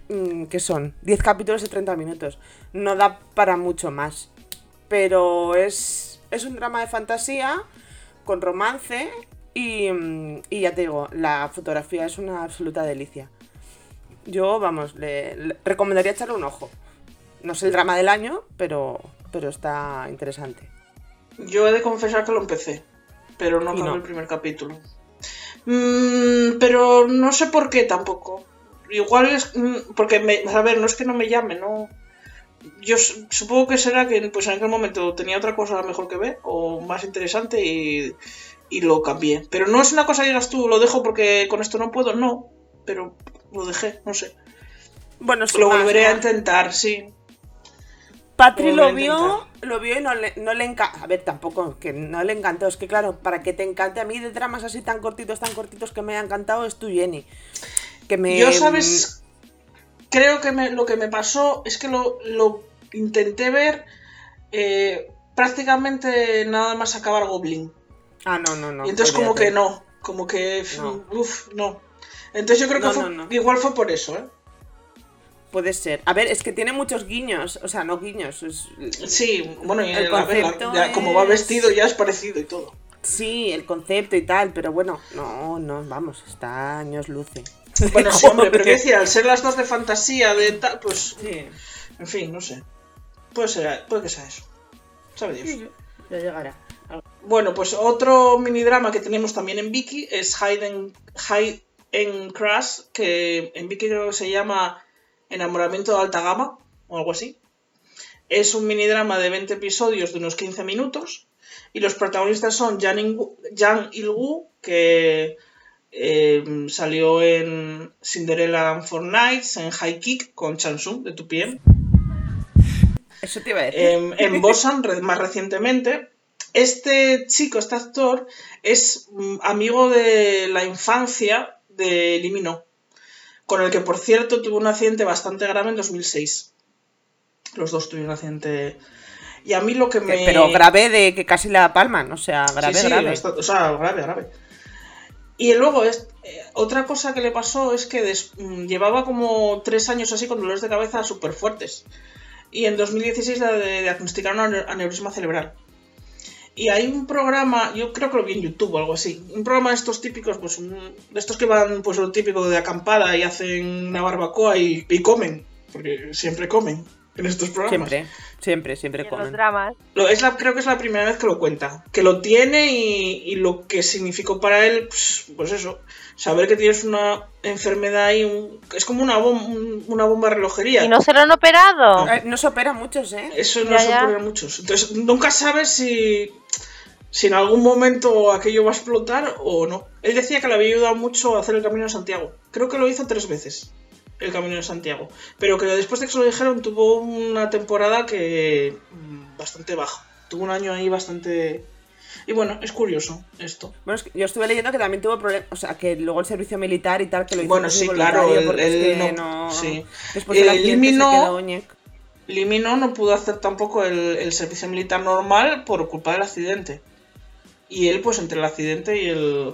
mm, ¿qué son? 10 capítulos de 30 minutos. No da para mucho más. Pero es, es un drama de fantasía con romance y, mm, y ya te digo, la fotografía es una absoluta delicia. Yo, vamos, le, le recomendaría echarle un ojo. No es el drama del año, pero, pero está interesante. Yo he de confesar que lo empecé, pero no acabé no. el primer capítulo. Mm, pero no sé por qué tampoco. Igual es mm, porque me, a ver, no es que no me llame, no. Yo supongo que será que pues en aquel momento tenía otra cosa mejor que ver o más interesante y, y lo cambié. Pero no es una cosa que digas tú, lo dejo porque con esto no puedo, no. Pero lo dejé, no sé. Bueno, Lo más, volveré a intentar, sí. Patri Lo vio, lo vio y no le, no le encantó. A ver, tampoco, que no le encantó. Es que claro, para que te encante a mí de dramas así tan cortitos, tan cortitos que me ha encantado es tu Jenny. Que me. Yo, ¿sabes? Creo que me- lo que me pasó es que lo, lo intenté ver eh, prácticamente nada más acabar Goblin. Ah, no, no, no. y entonces como que no, como que... No. Uf, no. Entonces yo creo que fue- no, igual fue por eso, ¿eh? Puede ser. A ver, es que tiene muchos guiños. O sea, no guiños. es- Sí, bueno, y El la- concepto ya como va es- vestido ya es parecido y todo. Sí, el concepto y tal, pero bueno, no, no, vamos, está años luce. Bueno, sí, hombre, pero quiero decir, al ser las dos de fantasía, de tal, pues, Sí, en fin, no sé. Puede ser, puede que sea eso. Sabe Dios. ya llegará. Bueno, pues otro minidrama que tenemos también en Viki es Hide and, Hide and Crash, que en Viki creo que se llama Enamoramiento de alta gama o algo así. Es un minidrama de 20 episodios de unos 15 minutos y los protagonistas son Jan, Il- Jan Il-woo, que eh, salió en Cinderella and Four Nights, en High Kick con Chansung de 2PM Eso te iba a decir. en, en Bosan más recientemente. Este chico, este actor, es mm, amigo de la infancia de Limino, con el que por cierto tuvo un accidente bastante grave en 2006. Los dos tuvieron un accidente. Y a mí lo que me. Pero grave de que casi la palman, o sea, grave, Sí, sí, grave. bastante- o sea, grave, grave. Y luego, es, eh, otra cosa que le pasó es que mm, llevaba como tres años así con dolores de cabeza súper fuertes. Y en 2016 le diagnosticaron ane- aneurisma cerebral. Y hay un programa, yo creo que lo vi en YouTube o algo así, un programa de estos típicos, pues de estos que van, pues lo típico de acampada y hacen una barbacoa y comen, porque siempre comen en estos programas. Siempre, siempre, Y siempre en los comen. dramas. Lo- es la, creo que es la primera vez que lo cuenta. Que lo tiene y, y lo que significó para él, pues, pues eso, saber que tienes una enfermedad y un- es como una, bom- un- una bomba de relojería. ¿Y no se lo han operado? Eh, No se operan muchos, ¿eh? Eso no Ya, se ya. ocurre a muchos. Entonces, nunca sabes si, si en algún momento aquello va a explotar o no. Él decía que le había ayudado mucho a hacer el Camino de Santiago. Creo que lo hizo tres veces, el Camino de Santiago. Pero que después de que se lo dijeron, tuvo una temporada que mm, bastante baja. Tuvo un año ahí bastante... Y bueno, es curioso esto. Bueno, es que yo estuve leyendo que también tuvo problemas, o sea, que luego el servicio militar y tal, que lo hizo Bueno, sí, claro, él- él que no- sí. Después no- no pudo hacer tampoco el, el servicio militar normal por culpa del accidente. Y él, pues entre el accidente y el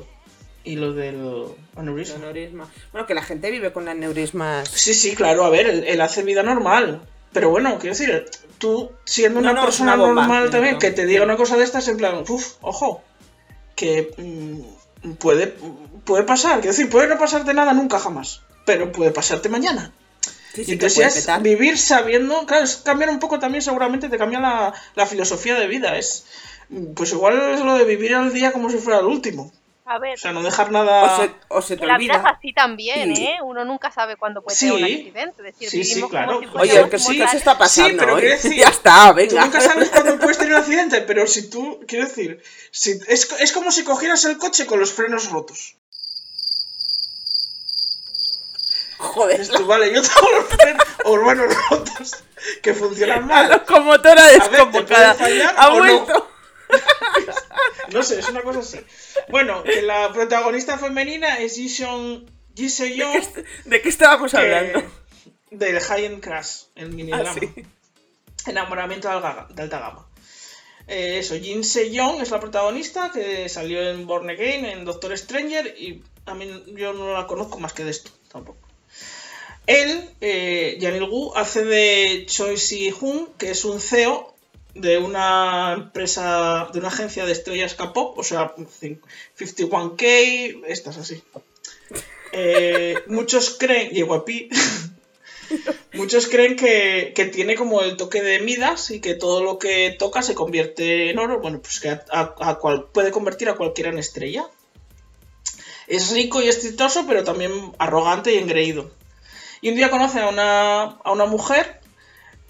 y lo del El aneurisma. aneurisma. Bueno, que la gente vive con aneurismas. Sí, sí, claro, a ver, él, él hace vida normal. Pero bueno, quiero decir, tú siendo No, una no, persona una bomba, normal también, que te diga una cosa de estas, en plan, uff, ojo, que mm, puede, puede pasar, quiero decir, puede no pasarte nada nunca jamás, pero puede pasarte mañana. Sí, sí, entonces es vivir sabiendo, claro, es cambiar un poco también seguramente te cambia la, la filosofía de vida, es pues igual es lo de vivir al día como si fuera el último, A ver, o sea, no dejar nada... O se, o se te que la vida es así también. ¿eh? Uno nunca sabe cuándo puede Sí. tener un accidente. Es decir, Sí, sí, claro. si Oye, fuéramos ¿qué, sí, ¿qué mortales. se está pasando? Sí, pero quiero decir, ya está, Tú venga. nunca sabes cuándo puedes tener un accidente, pero si tú, quiero decir, si, es, es como si cogieras el coche con los frenos rotos. Joder, tú, vale, yo tengo los frenos, o bueno, rotos, que funcionan la mal. locomotora ¿te desconvocada. puede fallar Ha o vuelto. No sé, es una cosa así. Bueno, que la protagonista femenina es Ji Seon- Ji Se-yeon, ¿De qué estábamos que- hablando? del High End Crash, el mini Ah, sí. Enamoramiento de de alta gama. Eh, eso, Jin Se-young es la protagonista que salió en Born Again, en Doctor Stranger, y a mí yo no la conozco más que de esto, tampoco. Él, eh, Janil Gu, hace de Choi Si-hun, que es un CEO de una empresa, de una agencia de estrellas K-pop, o sea, 51K, estas así. Eh, muchos creen, y guapi, Muchos creen que, que tiene como el toque de Midas y que todo lo que toca se convierte en oro. Bueno, pues que a, a- a cual, puede convertir a cualquiera en estrella. Es rico y exitoso, pero también arrogante y engreído. Y un día conoce a una, a una mujer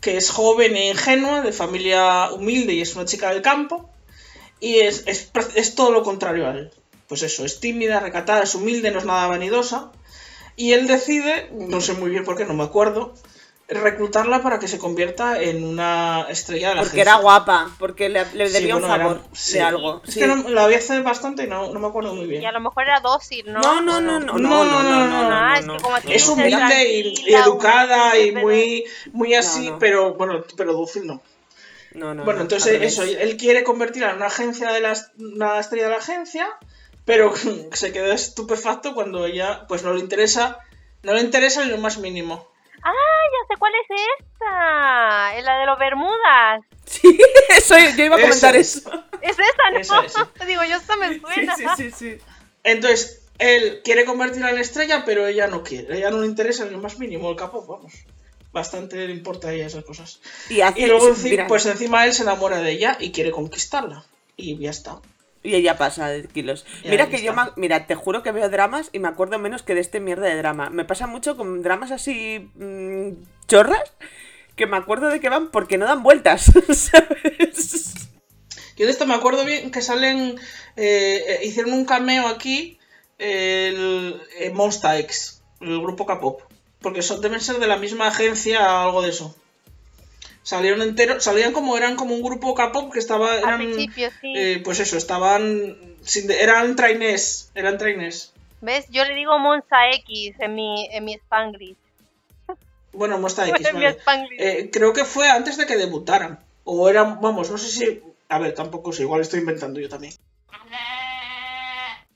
que es joven e ingenua, de familia humilde y es una chica del campo. Y es, es, es todo lo contrario a él. Pues eso, es tímida, recatada, es humilde, no es nada vanidosa. Y él decide, no sé muy bien por qué, no me acuerdo, reclutarla para que se convierta en una estrella de la Porque agencia. era guapa, porque le, le Sí, debía bueno, un favor era- sí. de algo. Es sí. que no, la vi hace bastante y no, no me acuerdo muy bien. Y a lo mejor era dócil, ¿no? No, no, ¿O no, no, no, No, no, no, no, no, no, Ah, es humilde y, y educada y muy, muy así, No, no. pero bueno, pero dócil no. No, no, bueno, no, entonces eso, él quiere convertirla en una agencia de la, una estrella de la agencia, pero se queda estupefacto cuando ella pues no le interesa, no le interesa en lo más mínimo. Ah, ya sé cuál es esta. Es la de los Bermudas. Sí, eso, yo iba a comentar Eso es. eso. Es esa, ¿no? Esa es. Digo, yo esta me suena. sí, sí, sí. Entonces, él quiere convertirla en estrella, pero ella no quiere. Ella no le interesa en lo más mínimo el capo, vamos. Bastante le importa a ella esas cosas. Y, hace, Y luego, pues encima él se enamora de ella y quiere conquistarla. Y ya está. Y ella pasa de kilos. Y Mira que yo, mira, te juro que veo dramas y me acuerdo menos que de este mierda de drama. Me pasa mucho con dramas así mm, chorras que me acuerdo de que van porque no dan vueltas, ¿sabes? Yo de esto me acuerdo bien que salen. eh, eh, hicieron un cameo aquí. El, eh, Monsta X, el grupo K-pop. Porque son, deben ser de la misma agencia, algo de eso. Salieron enteros, salían como eran como un grupo K-pop que estaba. Al Eran, principio, sí. eh, pues eso, estaban. sin eran trainés. Eran trainés. ¿Ves? Yo le digo Monza X en mi, en mi Spanglish. Bueno, Monsta X, en vale. Eh, creo que fue antes de que debutaran. O eran, vamos, no sé si. A ver, tampoco sé, igual estoy inventando yo también.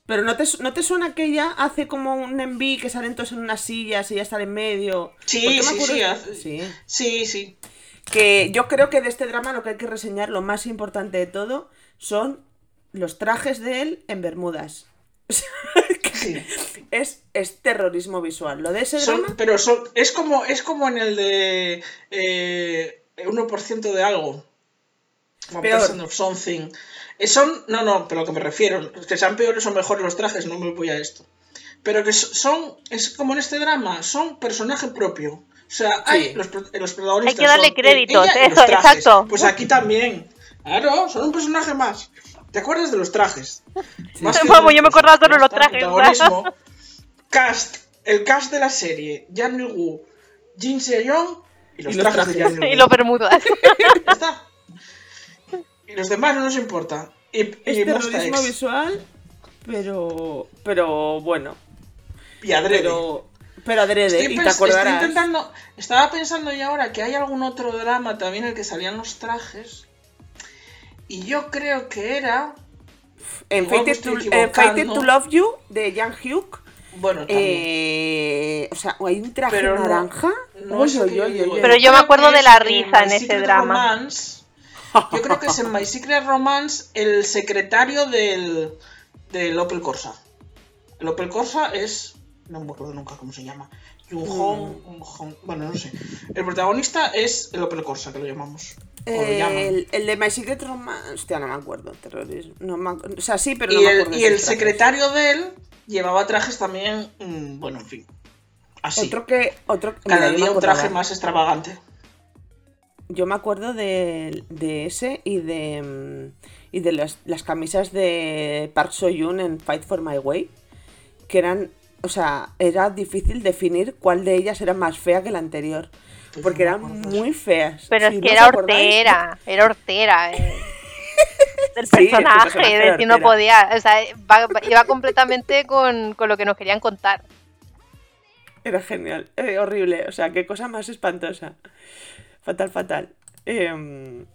Pero ¿no te, ¿no te suena que ella hace como un enví que salen todos en unas sillas y ella está en medio? Sí, sí, acuerdo- sí, hace- sí. Sí, sí. Que yo creo que de este drama lo que hay que reseñar, lo más importante de todo, son los trajes de él en Bermudas. sí. Es, es terrorismo visual. Lo de ese Son- drama. pero son, es como es como en el de eh, 1% de algo. One percent of something. Eh, Son, no, no, pero a lo que me refiero, que sean peores o mejores los trajes, no me voy a esto. Pero que so- son, es como en este drama, son personaje propio. O sea, hay Sí. los, los protagonistas. Hay que darle créditos, los eso, trajes. exacto. Pues aquí también. Claro, son un personaje más. ¿Te acuerdas de los trajes? Más Vamos, yo me acordaba solo de los está, trajes, protagonismo. Cast, el cast de la serie, Jan Gu, Jin Se-young y los Y los trajes, de. Jan y los bermudas. Está. Y los demás no nos importa. Y, y Es terrorismo visual, pero. Pero bueno. Y adrede. Pero. Pero adrede, Estoy, y te estoy acordarás. intentando. Estaba pensando ya ahora que hay algún otro drama también en el que salían los trajes. Y yo creo que era. En Fated, to, estoy en Fated equivocando. to Love You de Jan Hugh. Bueno, también. Eh, o sea, hay un traje Pero no- naranja. no que yo digo. uy, Pero yo me acuerdo de la en risa en ese drama. Romance. Yo creo que es en My Secret Romance el secretario del, del Opel Corsa. El Opel Corsa es. No me acuerdo nunca cómo se llama. Jung Hong, Mm. Hong- Bueno, no sé. El protagonista es el Opel Corsa, que lo llamamos. Lo llaman. El, el de My Secret Romance. Hostia, no me acuerdo. Terrorismo. No me O sea, sí, pero Y no el, y el trajes. secretario de él llevaba trajes también. mm, bueno, en fin. Así. Otro que. Otro, Cada mira, día un traje más extravagante. Yo me acuerdo de, de ese y de. mm, Y de las, las camisas de Park So-yoon en Fight for My Way. Que eran. O sea, era difícil definir cuál de ellas era más fea que la anterior. Pues Porque eran muy feas. Pero Si es que era acordáis, hortera, era hortera. eh. Del Sí, el personaje, de era si no hortera. podía. O sea, va- va- iba completamente con, con lo que nos querían contar. Era genial, eh, horrible, o sea, qué cosa más espantosa. Fatal, fatal. Em,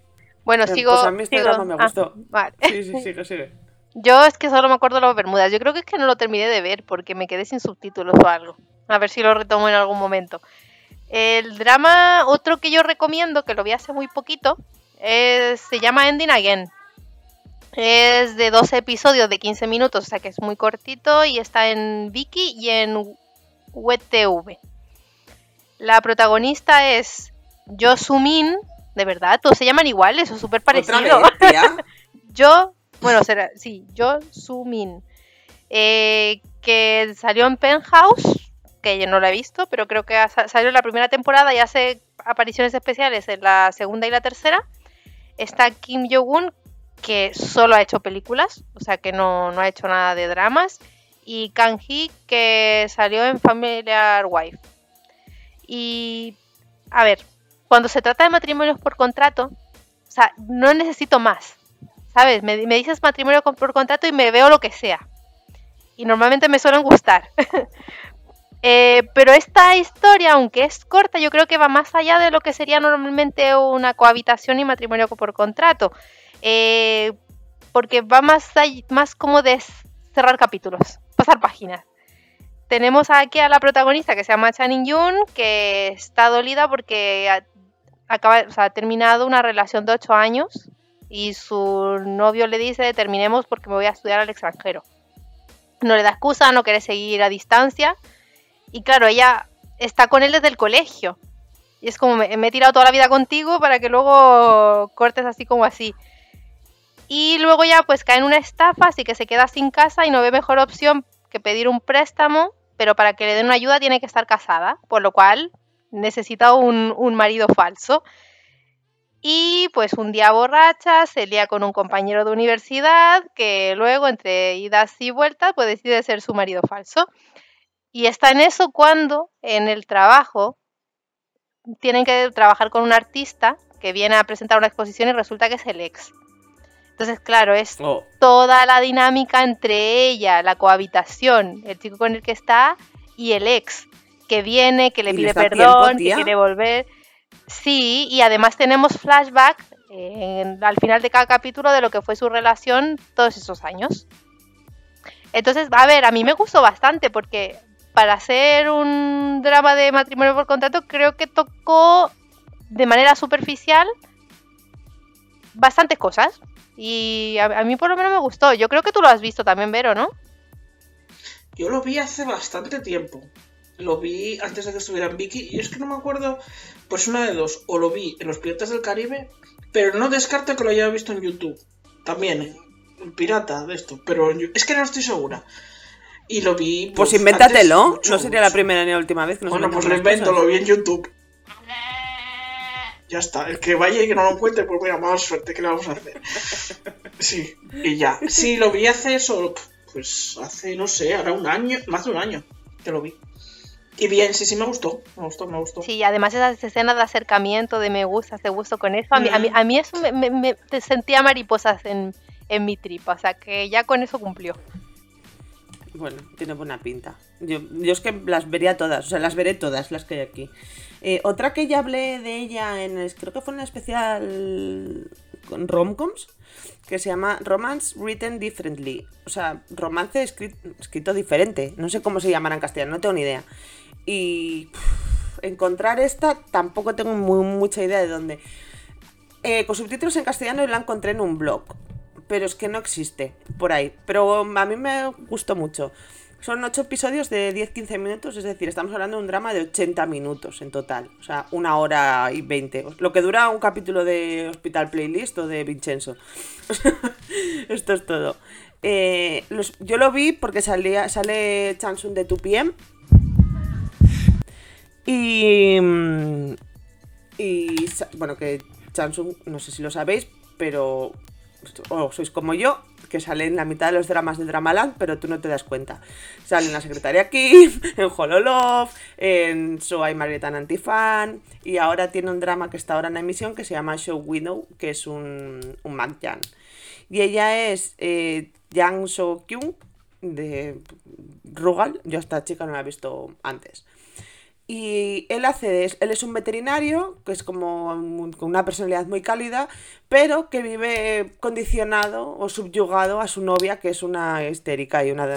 Bueno, Eh, sigo. pues a mí este sigo- drama me ah, gustó. vale. sí, sí, sigue, sigue. Yo es que solo me acuerdo de los Bermudas. Yo creo que es que no lo terminé de ver porque me quedé sin subtítulos o algo. A ver si lo retomo en algún momento. El drama, otro que yo recomiendo, que lo vi hace muy poquito, es- se llama Ending Again. Es de 12 episodios de 15 minutos, o sea que es muy cortito y está en Viki y en WebTV. La protagonista es Jo Sumin, de verdad, todos se llaman iguales, o súper parecido. Otra vez, tía. Yo, bueno, será, sí, yo Sumin, eh, que salió en Penthouse, que yo no la he visto, pero creo que salió en la primera temporada y hace apariciones especiales en la segunda y la tercera. Está Kim Jong-un, que solo ha hecho películas, o sea que no, no ha hecho nada de dramas. Y Kang Hee, que salió en Familiar Wife. Y, a ver, cuando se trata de matrimonios por contrato, o sea, no necesito más. ¿Sabes? Me, dices matrimonio por contrato y me veo lo que sea. Y normalmente me suelen gustar. Eh, pero esta historia, aunque es corta, yo creo que va más allá de lo que sería normalmente una cohabitación y matrimonio por contrato. Eh, porque va más, all- más como de cerrar capítulos, pasar páginas. Tenemos aquí a la protagonista que se llama Channing Yoon, que está dolida porque acaba, o sea, ha terminado una relación de 8 años y su novio le dice terminemos porque me voy a estudiar al extranjero. No le da excusa, no quiere seguir a distancia. Y claro, ella está con él desde el colegio. Y es como, me, me he tirado toda la vida contigo para que luego cortes así como así. Y luego ya pues cae en una estafa, así que se queda sin casa y no ve mejor opción que pedir un préstamo, pero para que le den una ayuda tiene que estar casada, por lo cual necesita un, un marido falso. Y pues un día borracha se lía con un compañero de universidad que luego entre idas y vueltas pues decide ser su marido falso. Y está en eso cuando en el trabajo tienen que trabajar con un artista que viene a presentar una exposición y resulta que es el ex. Entonces, claro, es Oh, toda la dinámica entre ella, la cohabitación, el chico con el que está y el ex, que viene, que le ¿Y pide perdón, tiempo, que quiere volver. Sí, y además tenemos flashback eh, en- al final de cada capítulo de lo que fue su relación todos esos años. Entonces, a ver, a mí me gustó bastante porque para hacer un drama de matrimonio por contrato creo que tocó de manera superficial bastantes cosas. Y a, a mí por lo menos me gustó. Yo creo que tú lo has visto también, Vero, ¿no? Yo lo vi hace bastante tiempo. Lo vi antes de que estuviera en Vicky. Y es que no me acuerdo. Pues una de dos. O lo vi en Los Piratas del Caribe. Pero no descarto que lo haya visto en YouTube. También, ¿eh? En pirata de esto. Pero Yu- es que no estoy segura. Y lo vi. Pues antes, invéntatelo. No sería la primera ni la última vez que nos Bueno, pues lo invento, lo vi en YouTube. Ya está, el que vaya y que no lo encuentre, pues mira, mala suerte, ¿qué le vamos a hacer? Sí, y ya. Sí, lo vi hace eso, pues hace, no sé, ahora un año, más de un año que lo vi. Y bien, sí, sí, me gustó, me gustó, me gustó. Sí, y además esas escenas de acercamiento, de me gusta, te gusto con eso, a mí, a mí, a mí eso me, me- me- te sentía mariposas en, en mi tripa, o sea que ya con eso cumplió. Bueno, tiene buena pinta. Yo, yo es que las vería todas, o sea, las veré todas las que hay aquí. Eh, otra que ya hablé de ella en el, creo que fue en el especial con romcoms, que se llama Romance Written Differently. O sea, romance escrit- escrito diferente. No sé cómo se llamará en castellano, no tengo ni idea. Y encontrar esta tampoco tengo mucha idea de dónde. Eh, con subtítulos en castellano la encontré en un blog, pero es que no existe por ahí. Pero a mí me gustó mucho. Son 8 episodios de 10-15 minutos, es decir, estamos hablando de un drama de 80 minutos en total. O sea, una hora y 20. Lo que dura un capítulo de Hospital Playlist o de Vincenzo. Esto es todo. Eh, yo lo vi porque salía, sale Chansun de 2PM. Y. mm, Y. Bueno, que Chansung, no sé si lo sabéis, pero. O sois como yo, que sale en la mitad de los dramas de Dramaland, pero tú no te das cuenta. Sale en La Secretaria Kim, en Hololove, en So I Married an Antifan, y ahora tiene un drama que está ahora en emisión que se llama Show Widow, que es un, un Magjan. Y ella es eh, Yang So Kyung, de Rugal. Yo esta chica no la he visto antes. Y él hace, él es un veterinario, que es como con una personalidad muy cálida, pero que vive condicionado o subyugado a su novia, que es una histérica y una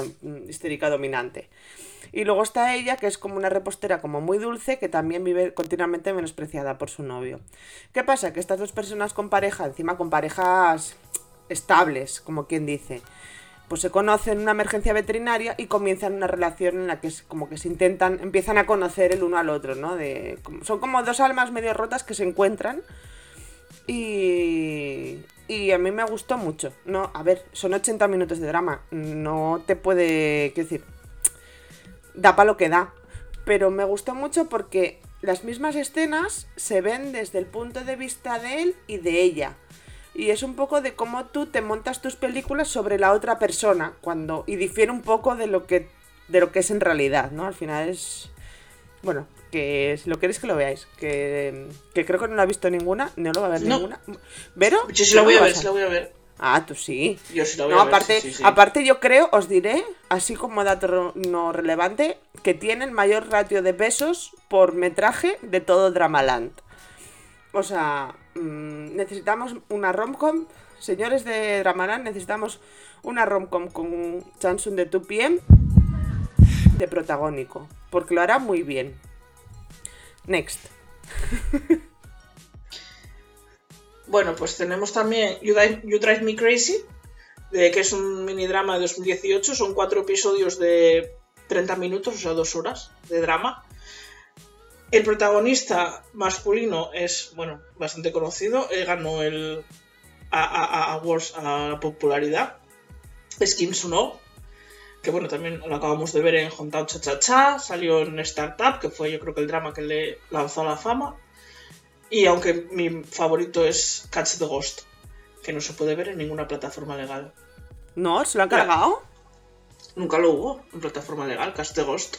histérica dominante. Y luego está ella, que es como una repostera como muy dulce, que también vive continuamente menospreciada por su novio. ¿Qué pasa? Que estas dos personas con pareja, encima con parejas estables, como quien dice, pues se conocen en una emergencia veterinaria y comienzan una relación en la que como que se intentan, empiezan a conocer el uno al otro, ¿no? De, son como dos almas medio rotas que se encuentran y, y a mí me gustó mucho. No, a ver, son 80 minutos de drama, no te puede, quiero decir, da para lo que da. Pero me gustó mucho porque las mismas escenas se ven desde el punto de vista de él y de ella. Y es un poco de cómo tú te montas tus películas sobre la otra persona cuando y difiere un poco de lo que de lo que es en realidad, ¿no? Al final es bueno, que si lo queréis que lo veáis, que, que creo que no la ha visto ninguna, no lo va a ver No. ninguna. ¿Vero? Yo sí la voy a ¿Cómo ver, sí voy a ver. Ah, tú sí. Yo sí la voy No, a ver. aparte, sí, sí, sí. aparte yo creo, os diré, así como dato no relevante, que tiene el mayor ratio de besos por metraje de todo Dramaland. O sea, mm, necesitamos una romcom, señores de Dramaland, necesitamos una romcom con Chansun de 2PM de protagónico, porque lo hará muy bien. Next. Bueno, pues tenemos también You Drive, You Drive Me Crazy, de, que es un mini drama de 2018. Son cuatro episodios de 30 minutos, o sea, dos horas de drama. El protagonista masculino es, bueno, bastante conocido. Él ganó el Awards a la popularidad. Es Kim Suno, que bueno, también lo acabamos de ver en Hometown Cha Cha Cha. Salió en Startup, que fue yo creo que el drama que le lanzó a la fama. Y aunque mi favorito es Catch the Ghost, que no se puede ver en ninguna plataforma legal. ¿No? ¿Se lo han cargado? Nunca lo hubo en plataforma legal, Catch the Ghost.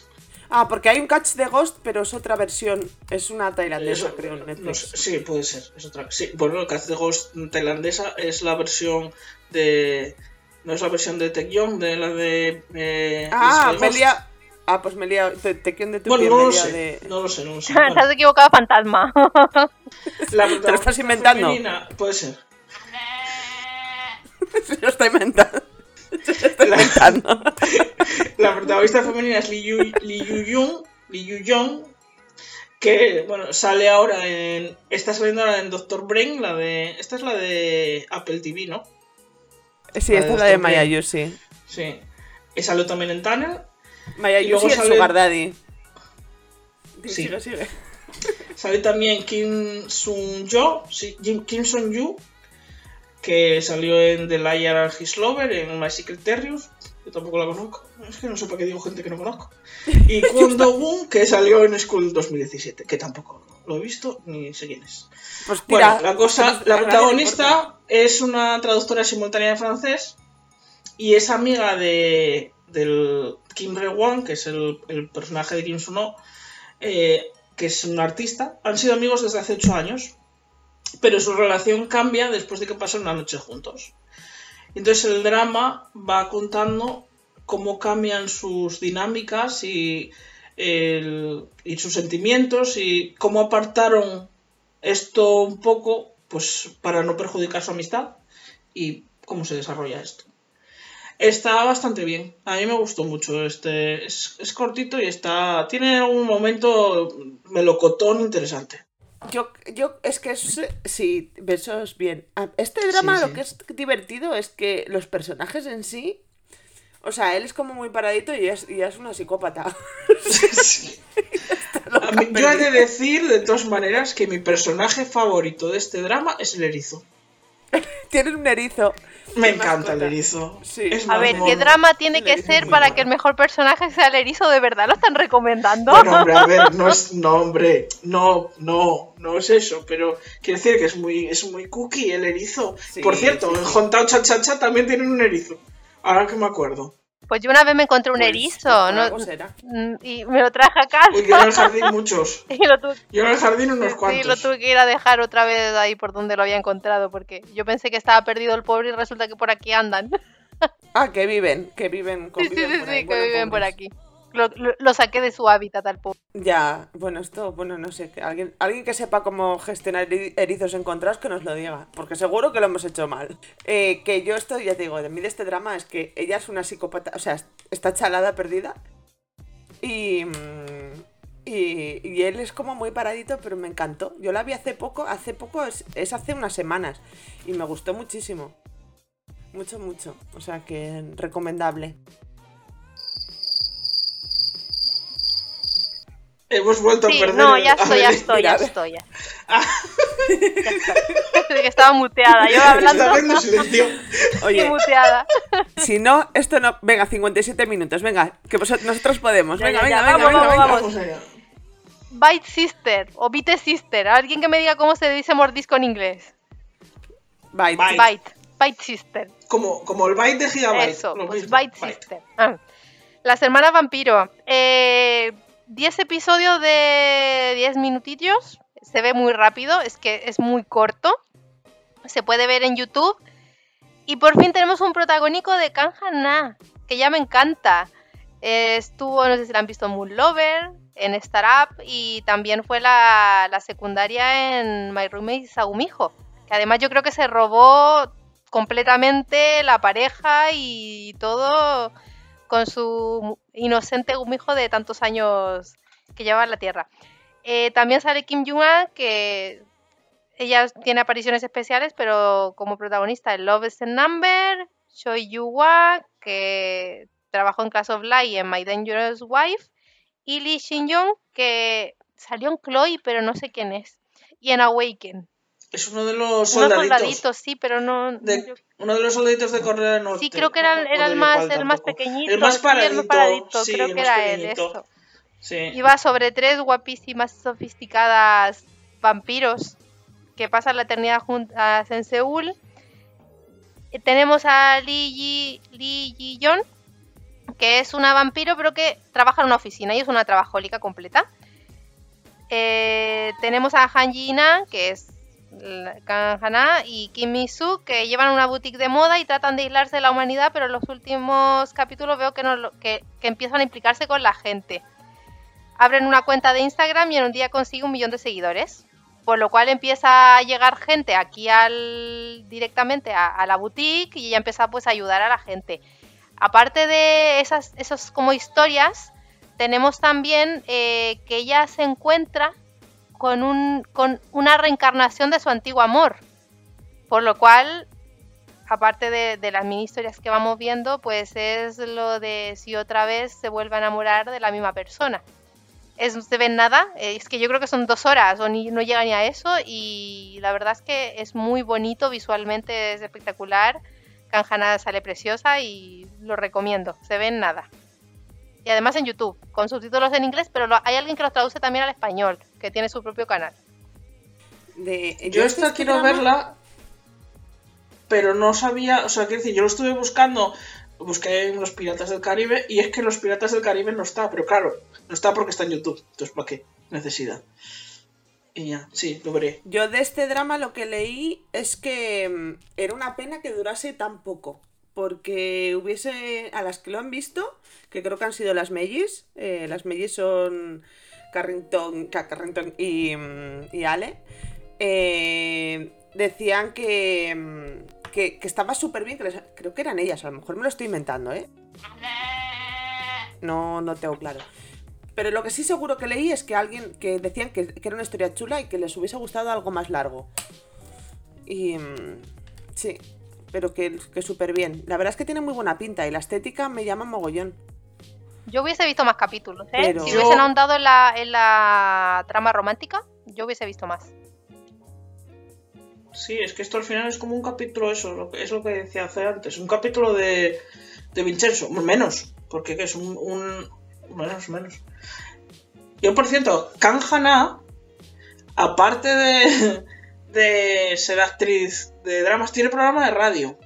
Ah, porque hay un Catch de Ghost, pero es otra versión. Es una tailandesa, Eso, creo, en no Netflix. sé, sí, puede ser. Es otra. Sí, bueno, el Catch the Ghost tailandesa es la versión de. No es la versión de Taecyeon, de la de. eh, Ah, Israel me lía. Ah, pues me te quién de tu Bueno, pie, no me lo sé. de- No lo sé, no lo sé. Bueno, has equivocado, fantasma. la Te lo estás inventando. femenina, puede ser. Se lo está inventando. La, contando. La protagonista femenina es Lee Yu, Lee Yu Yu que bueno, sale ahora en. Está saliendo ahora en Doctor Brain, la de. Esta es la de Apple TV, ¿no? Sí, La esta es la de Doctor Brain. Mayayusi. Sí. Y salió también en Tunnel. Y Mayayusi luego es sale- Sugar Daddy. Sí. Sigue, sigue. Sale también Kim Sun Jo, sí, Kim Sun Yu, que salió en The Liar and His Lover, en My Secret Terriers. Yo tampoco la conozco. Es que no sé para qué digo gente que no conozco. Y Kwon Do Woon, que salió en School 2017, que tampoco lo he visto ni sé quién es. Pues tira. Bueno, la cosa, a la protagonista es una traductora simultánea de francés y es amiga de del Kim Re-won, que es el, el personaje de Kim Suno, eh, que es un artista. Han sido amigos desde hace ocho años, pero su relación cambia después de que pasan una noche juntos. Entonces el drama va contando cómo cambian sus dinámicas y, sus sentimientos y cómo apartaron esto un poco pues para no perjudicar su amistad y cómo se desarrolla esto. Está bastante bien. A mí me gustó mucho. Este es, es cortito y está tiene un momento melocotón interesante. Yo, yo, es que es, sí, besos bien. Ah, Este drama Sí, lo que es divertido es que los personajes en sí, o sea, él es como muy paradito y es, y es una psicópata. A mí- yo he de decir de todas maneras que mi personaje favorito de este drama es el erizo. Tiene un erizo. Me encanta el erizo. Sí. Es A ver, ¿qué drama tiene que ser para que el mejor personaje sea el erizo de verdad? ¿Lo están recomendando? Bueno, hombre, a ver, no es, no, hombre, no, no, no es eso, pero quiero decir que es muy, es muy cookie el erizo. Sí, Por cierto, sí, en. Hontao Cha Cha Cha también tienen un erizo. Ahora que me acuerdo. Pues yo una vez me encontré un Pues, erizo pues ¿no? Mm, y me lo traje a casa. Uy, yo en el jardín muchos. y lo tuve, Yo en el jardín unos sí, cuantos. lo tuve que ir a dejar otra vez ahí por donde lo había encontrado, porque yo pensé que estaba perdido el pobre y resulta que por aquí andan. Ah, que viven, que viven, Sí, sí, sí, por sí, que viven por aquí. Lo, saqué de su hábitat al pobre. Ya, bueno, esto, bueno, no sé, alguien, alguien que sepa cómo gestionar eri- erizos encontrados que nos lo diga, porque seguro que lo hemos hecho mal. Eh, que yo estoy, ya te digo, de mí de este drama es que ella es una psicópata, o sea, está chalada, perdida, y, mm, y, él es como muy paradito, pero me encantó. Yo la vi hace poco, hace poco, es hace unas semanas, y me gustó muchísimo. Mucho, mucho, o sea que recomendable. Hemos vuelto Sí, a perder. no, ya estoy, ya estoy, ya estoy. Ya. Ya estoy. que estaba muteada, yo hablando silencio. Oye, muteada. Si no, esto no. Venga, 57 minutos, venga, que nosotros podemos. Venga, ya, venga, ya, venga, vamos, venga, vamos, venga. vamos. Bite Sister o Bite Sister. Alguien que me diga cómo se dice mordisco en inglés. Bye. Bite. Bite Sister. Como, como el byte de Gigabyte. Eso, pues mismo, Bite Sister. Ah. Las hermanas vampiro. Eh, 10 episodios de 10 minutillos. Se ve muy rápido, es que es muy corto. Se puede ver en YouTube. Y por fin tenemos un protagónico de Kanjana, que ya me encanta. Estuvo, no sé si la han visto, Moon Lover, en Startup y también fue la, la secundaria en My Roommate Sagumijo. Que además yo creo que se robó completamente la pareja y todo con su inocente gumijo de tantos años que lleva en la Tierra. Eh, también sale Kim Jung-a, que ella tiene apariciones especiales, pero como protagonista en Love is a Number, Choi Yu-wa, que trabajó en Class of Light y en My Dangerous Wife, y Lee Shin-young, que salió en Chloe, pero no sé quién es, y en Awaken. Es uno de los Unos soldaditos. soldaditos, sí, pero no... de- yo- uno de los soldaditos de Corea del Norte. Sí, creo que era, era el más, el más pequeñito. El más sí, el más paradito. paradito, sí, creo el que más era él, eso. Sí. Iba sobre tres guapísimas, sofisticadas vampiros que pasan la eternidad juntas en Seúl. Eh, Tenemos a Lee Ji, Lee Ji Yeon, que es una vampiro, pero que trabaja en una oficina y es una trabajólica completa. Eh, tenemos a Han Ji-na, que es Hana, y Kim Mi-soo, que llevan una boutique de moda y tratan de aislarse de la humanidad, pero en los últimos capítulos veo que, no que, empiezan a implicarse con la gente. Abren una cuenta de Instagram y en un día consigue un millón de seguidores. Por lo cual empieza a llegar gente aquí directamente a, la boutique y ella empieza pues a ayudar a la gente. Aparte de esas esos como historias, tenemos también eh, que ella se encuentra con, un, con una reencarnación de su antiguo amor. Por lo cual, aparte de, de las mini historias que vamos viendo, pues es lo de si otra vez se vuelve a enamorar de la misma persona. Es, no se ven nada, eh, es que yo creo que son dos horas o ni, no llega ni a eso y la verdad es que es muy bonito visualmente, es espectacular. Kanjana sale preciosa y lo recomiendo, se ven nada. Y además en YouTube, con subtítulos en inglés, pero lo- hay alguien que los traduce también al español, que tiene su propio canal. De, Yo este esta quiero drama- verla, pero no sabía, o sea, quiero decir, yo lo estuve buscando, busqué en los Piratas del Caribe y es que los Piratas del Caribe no está, pero claro, no está porque está en YouTube, entonces ¿para qué? Necesidad. Y ya, sí, lo veré. Yo de este drama lo que leí es que mm, era una pena que durase tan poco. Porque hubiese, a las que lo han visto, que creo que han sido las Mellis, eh, las Mellis son Carrington, Ca- Carrington y, Ale, eh, decían que, que, estaba súper bien, que creo que eran ellas, a lo mejor me lo estoy inventando, ¿eh? No, no tengo claro. Pero lo que sí seguro que leí es que alguien que decían que, que era una historia chula y que les hubiese gustado algo más largo. Y mm, sí, pero que, que súper bien. La verdad es que tiene muy buena pinta y la estética me llama mogollón. Yo hubiese visto más capítulos, ¿eh? Pero- Si Yo- hubiesen ahondado en la, en la trama romántica, yo hubiese visto más. Sí, es que esto al final es como un capítulo, eso, lo que, es lo que decía hace antes, un capítulo de, de Vincenzo, menos, porque ¿qué es un, un- menos, menos. Yo, por cierto, Kanjana, aparte de, de ser actriz de dramas, tiene programa de radio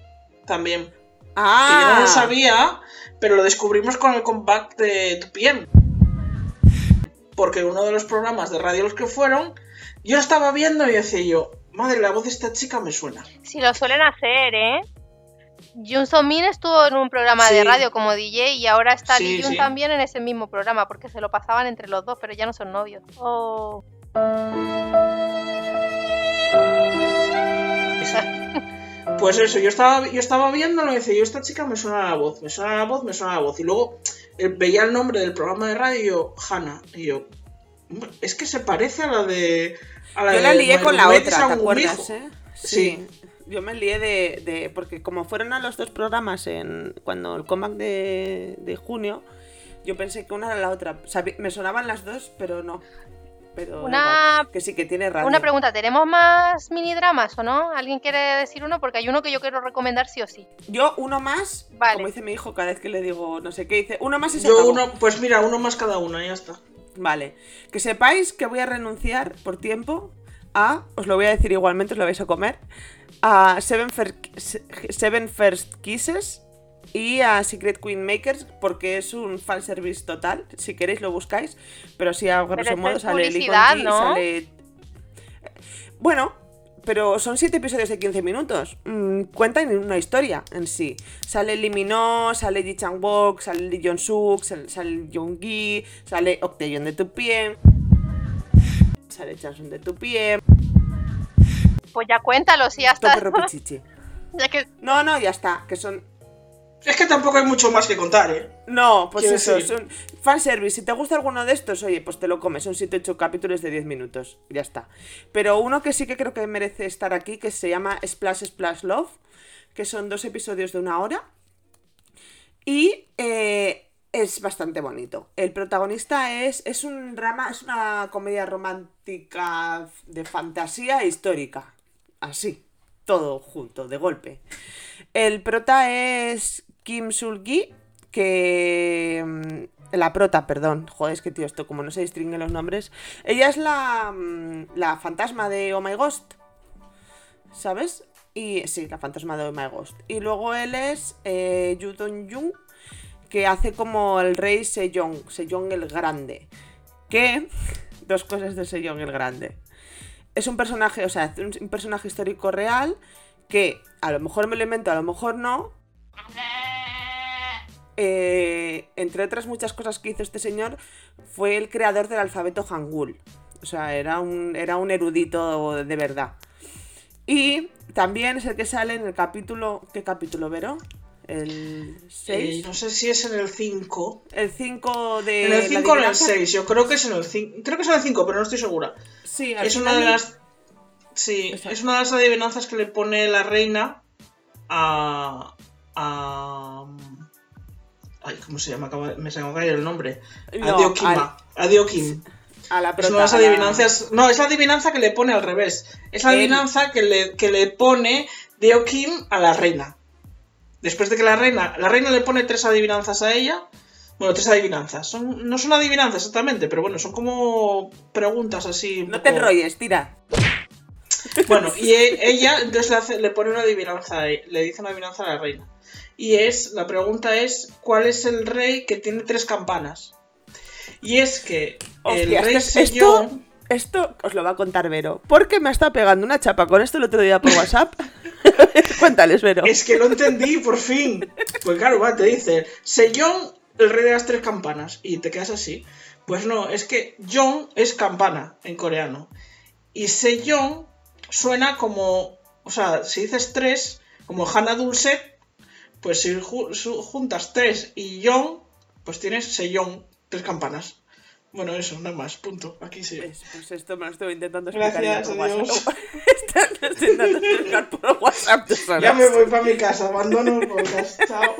también. Que yo ¡Ah! no lo sabía, pero lo descubrimos con el comeback de Tupien. Porque uno de los programas de radio los que fueron, yo lo estaba viendo y decía yo, madre, la voz de esta chica me suena. Si lo suelen hacer, ¿eh? Jun So Min estuvo en un programa de Sí. radio como DJ y ahora está Sí, Lee Jun sí. también en ese mismo programa porque se lo pasaban entre los dos, pero ya no son novios. Oh. Pues eso, yo estaba, yo estaba viéndolo y decía yo, esta chica me suena la voz, me suena la voz, me suena la voz. Y luego eh, veía el nombre del programa de radio y yo, Hanna. Y yo, "Hombre, es que se parece a la de... A la Yo de la lié con la otra, ¿te acuerdas, Gumijo". eh? Sí. Yo me lié de, de- Porque como fueron a los dos programas en cuando el comeback de, de junio, yo pensé que una era la otra. Sabi- me sonaban las dos, pero no. Pero Una- igual, que sí que tiene radio. Una pregunta, ¿tenemos más mini dramas o no? ¿Alguien quiere decir uno? Porque hay uno que yo quiero recomendar sí o sí. Yo uno más, Vale. como dice mi hijo cada vez que le digo no sé qué, dice uno más y se Yo acabó. uno, pues mira, uno más cada una, ya está. Vale. Que sepáis que voy a renunciar por tiempo a, os lo voy a decir igualmente, os lo vais a comer, a Seven, Fer- Seven First Kisses y a Secret Queen Makers porque es un fanservice total. Si queréis lo buscáis, pero así a grosso modo es sale publicidad, ¿no? sale... Bueno, pero son siete episodios de 15 minutos. Mm, cuentan una historia en sí. Sale Lee Min-ho, sale Ji Chang-wook, sale Lee Jong-suk, sale, sale Jung-gi, sale Octaeon de Tupien, sale Chansun de Tupien, Pues ya cuéntalo, si ya está. Ya que No, no, ya está, que son... Es que tampoco hay mucho más que contar, ¿eh? No, pues eso, decir- son fanservice. Si te gusta alguno de estos, oye, pues te lo comes. Son 7-8 capítulos de 10 minutos. Ya está. Pero uno que sí que creo que merece estar aquí, que se llama Splash Splash Love, que son dos episodios de una hora. Y eh, es bastante bonito. El protagonista es, es un drama, es una comedia romántica de fantasía histórica. Así, todo junto, de golpe. El prota es Kim Sul-gi, que... mm, La prota, perdón. Joder, es que tío, esto como no se distinguen los nombres. Ella es la, mm, la fantasma de Oh My Ghost. ¿Sabes? Y sí, la fantasma de Oh My Ghost. Y luego él es eh, Yu Dong-jung, que hace como el rey Sejong, Sejong el Grande. Que... Dos cosas de Sejong el Grande. Es un personaje, o sea, un personaje histórico real que a lo mejor me lo invento, a lo mejor no. Eh, entre otras muchas cosas que hizo este señor, fue el creador del alfabeto Hangul. O sea, era un, era un erudito de verdad. Y también es el que sale en el capítulo. ¿Qué capítulo, Vero? ¿El Eh, 6? no sé si es en el 5. El 5 de. En el la 5 o en el adivinanza. 6. Yo creo que es en el 5. Creo que es en el 5, pero no estoy segura. Sí, al Es una final de del- las. Sí, Exacto. es una de las adivinanzas que le pone la reina a. a. Ay, ¿cómo se llama? Me se acaba de el nombre. No, a Diokima. A la Es una de las prota, a la- adivinanzas. No, es la adivinanza que le pone al revés. Es la adivinanza que le, que le pone Diokim a la reina. Después de que la reina. La reina le pone tres adivinanzas a ella. Bueno, tres adivinanzas. Son, no son adivinanzas exactamente, pero bueno, son como preguntas así. No te enrolles, tira. Bueno, y e- ella entonces le, hace- le pone una adivinanza, e- le dice una adivinanza a la reina. Y es, la pregunta es, ¿cuál es el rey que tiene tres campanas? Y es que el Hostia, rey Sejong... esto, esto os lo va a contar Vero. Porque me ha estado pegando una chapa con esto el otro día por WhatsApp. Cuéntales, Vero. Es que lo entendí, por fin. Pues claro, va, te dice, Sejong, el rey de las tres campanas. Y te quedas así. Pues no, es que Jong es campana en coreano. Y Sejong suena como, o sea, si dices tres, como Hana Dulce, pues si ju- juntas tres y Jong, pues tienes Sejong, tres campanas. Bueno, eso, nada más, punto. Aquí sí. Pues, pues esto me lo estoy intentando explicar Gracias, por adiós. WhatsApp. Esto lo estoy intentando explicar por WhatsApp. Ya me voy para mi casa, abandono el podcast. Chao.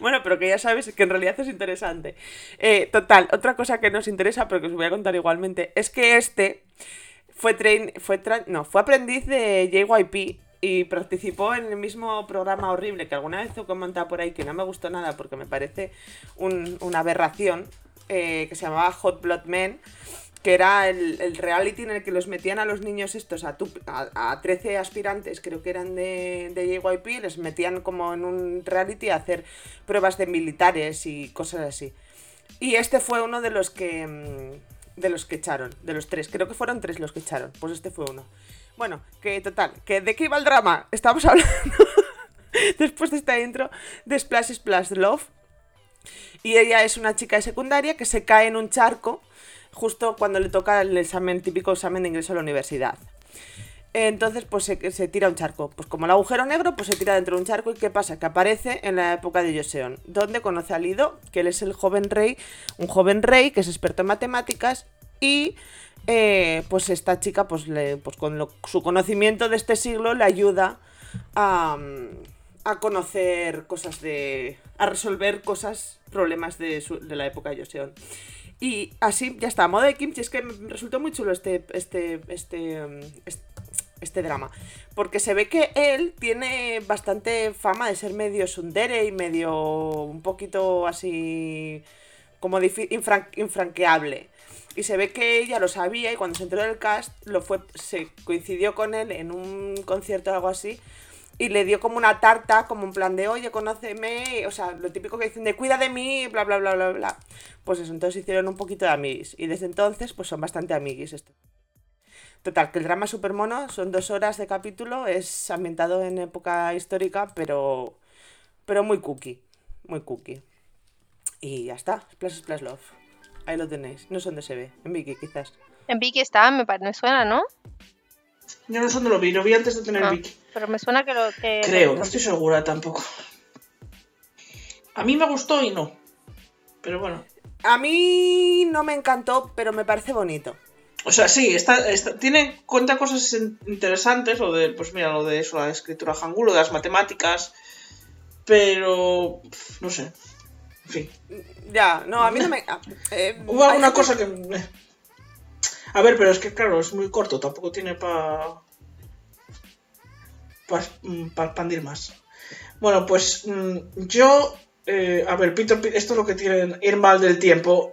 Bueno, pero que ya sabes que en realidad es interesante. Eh, total, otra cosa que nos interesa, pero que os voy a contar igualmente, es que este fue train, fue tra- no, fue aprendiz de JYP y participó en el mismo programa horrible que alguna vez he comentado por ahí que no me gustó nada porque me parece un- una aberración eh, que se llamaba Hot Blood Men que era el, reality en el que los metían a los niños estos, a, a, a 13 aspirantes, creo que eran de, de JYP, les metían como en un reality a hacer pruebas de militares y cosas así. Y este fue uno de los que mm, de los que echaron, de los tres, creo que fueron tres los que echaron, pues este fue uno. Bueno, que total, que de qué iba el drama, estamos hablando después de esta intro de Splash Splash Love. Y ella es una chica de secundaria que se cae en un charco justo cuando le toca el examen, típico examen de ingreso a la universidad. Entonces, pues se, se tira un charco. Pues como el agujero negro, pues se tira dentro de un charco. ¿Y qué pasa? Que aparece en la época de Joseon, donde conoce a Lido, que él es el joven rey, un joven rey que es experto en matemáticas. Y eh, pues esta chica, pues, le, pues con su conocimiento de este siglo, le ayuda a, mm, a conocer cosas de. a resolver cosas, problemas de, la época de Joseon. Y así, ya está, modo de kimchi, es que me resultó muy chulo este, este, este, um, est- este, drama. Porque se ve que él tiene bastante fama de ser medio sundere y medio un poquito así como infranqueable. Y se ve que ella lo sabía y cuando se enteró del cast lo fue, se coincidió con él en un concierto o algo así y le dio como una tarta, como en plan de, oye, conóceme, o sea, lo típico que dicen de cuida de mí, bla, bla, bla, bla, bla. Pues eso, entonces hicieron un poquito de amiguis. Y desde entonces, pues son bastante amiguis esto. Total, que el drama es súper mono, son dos horas de capítulo, es ambientado en época histórica, pero, pero muy cookie, muy cookie. Y ya está, Splash Splash Love. Ahí lo tenéis, no sé dónde se ve, en Vicky quizás. En Vicky está, me, pare- me suena, ¿no? Yo no sé dónde lo vi, lo vi antes de tener Ah, Vicky. pero me suena que lo que. Creo, no estoy segura tampoco. A mí me gustó y no. Pero bueno. A mí no me encantó, pero me parece bonito. O sea, sí, está, está- tiene, cuenta cosas in- interesantes, lo de, pues mira, lo de eso, la escritura hangul, lo de las matemáticas, pero, no sé, en fin. Ya, no, a mí no me... eh, Hubo alguna cosa que... A ver, pero es que claro, es muy corto, tampoco tiene para... Para expandir más. Bueno, pues mm, yo... eh, a ver, Peter, esto es lo que tiene ir mal del tiempo.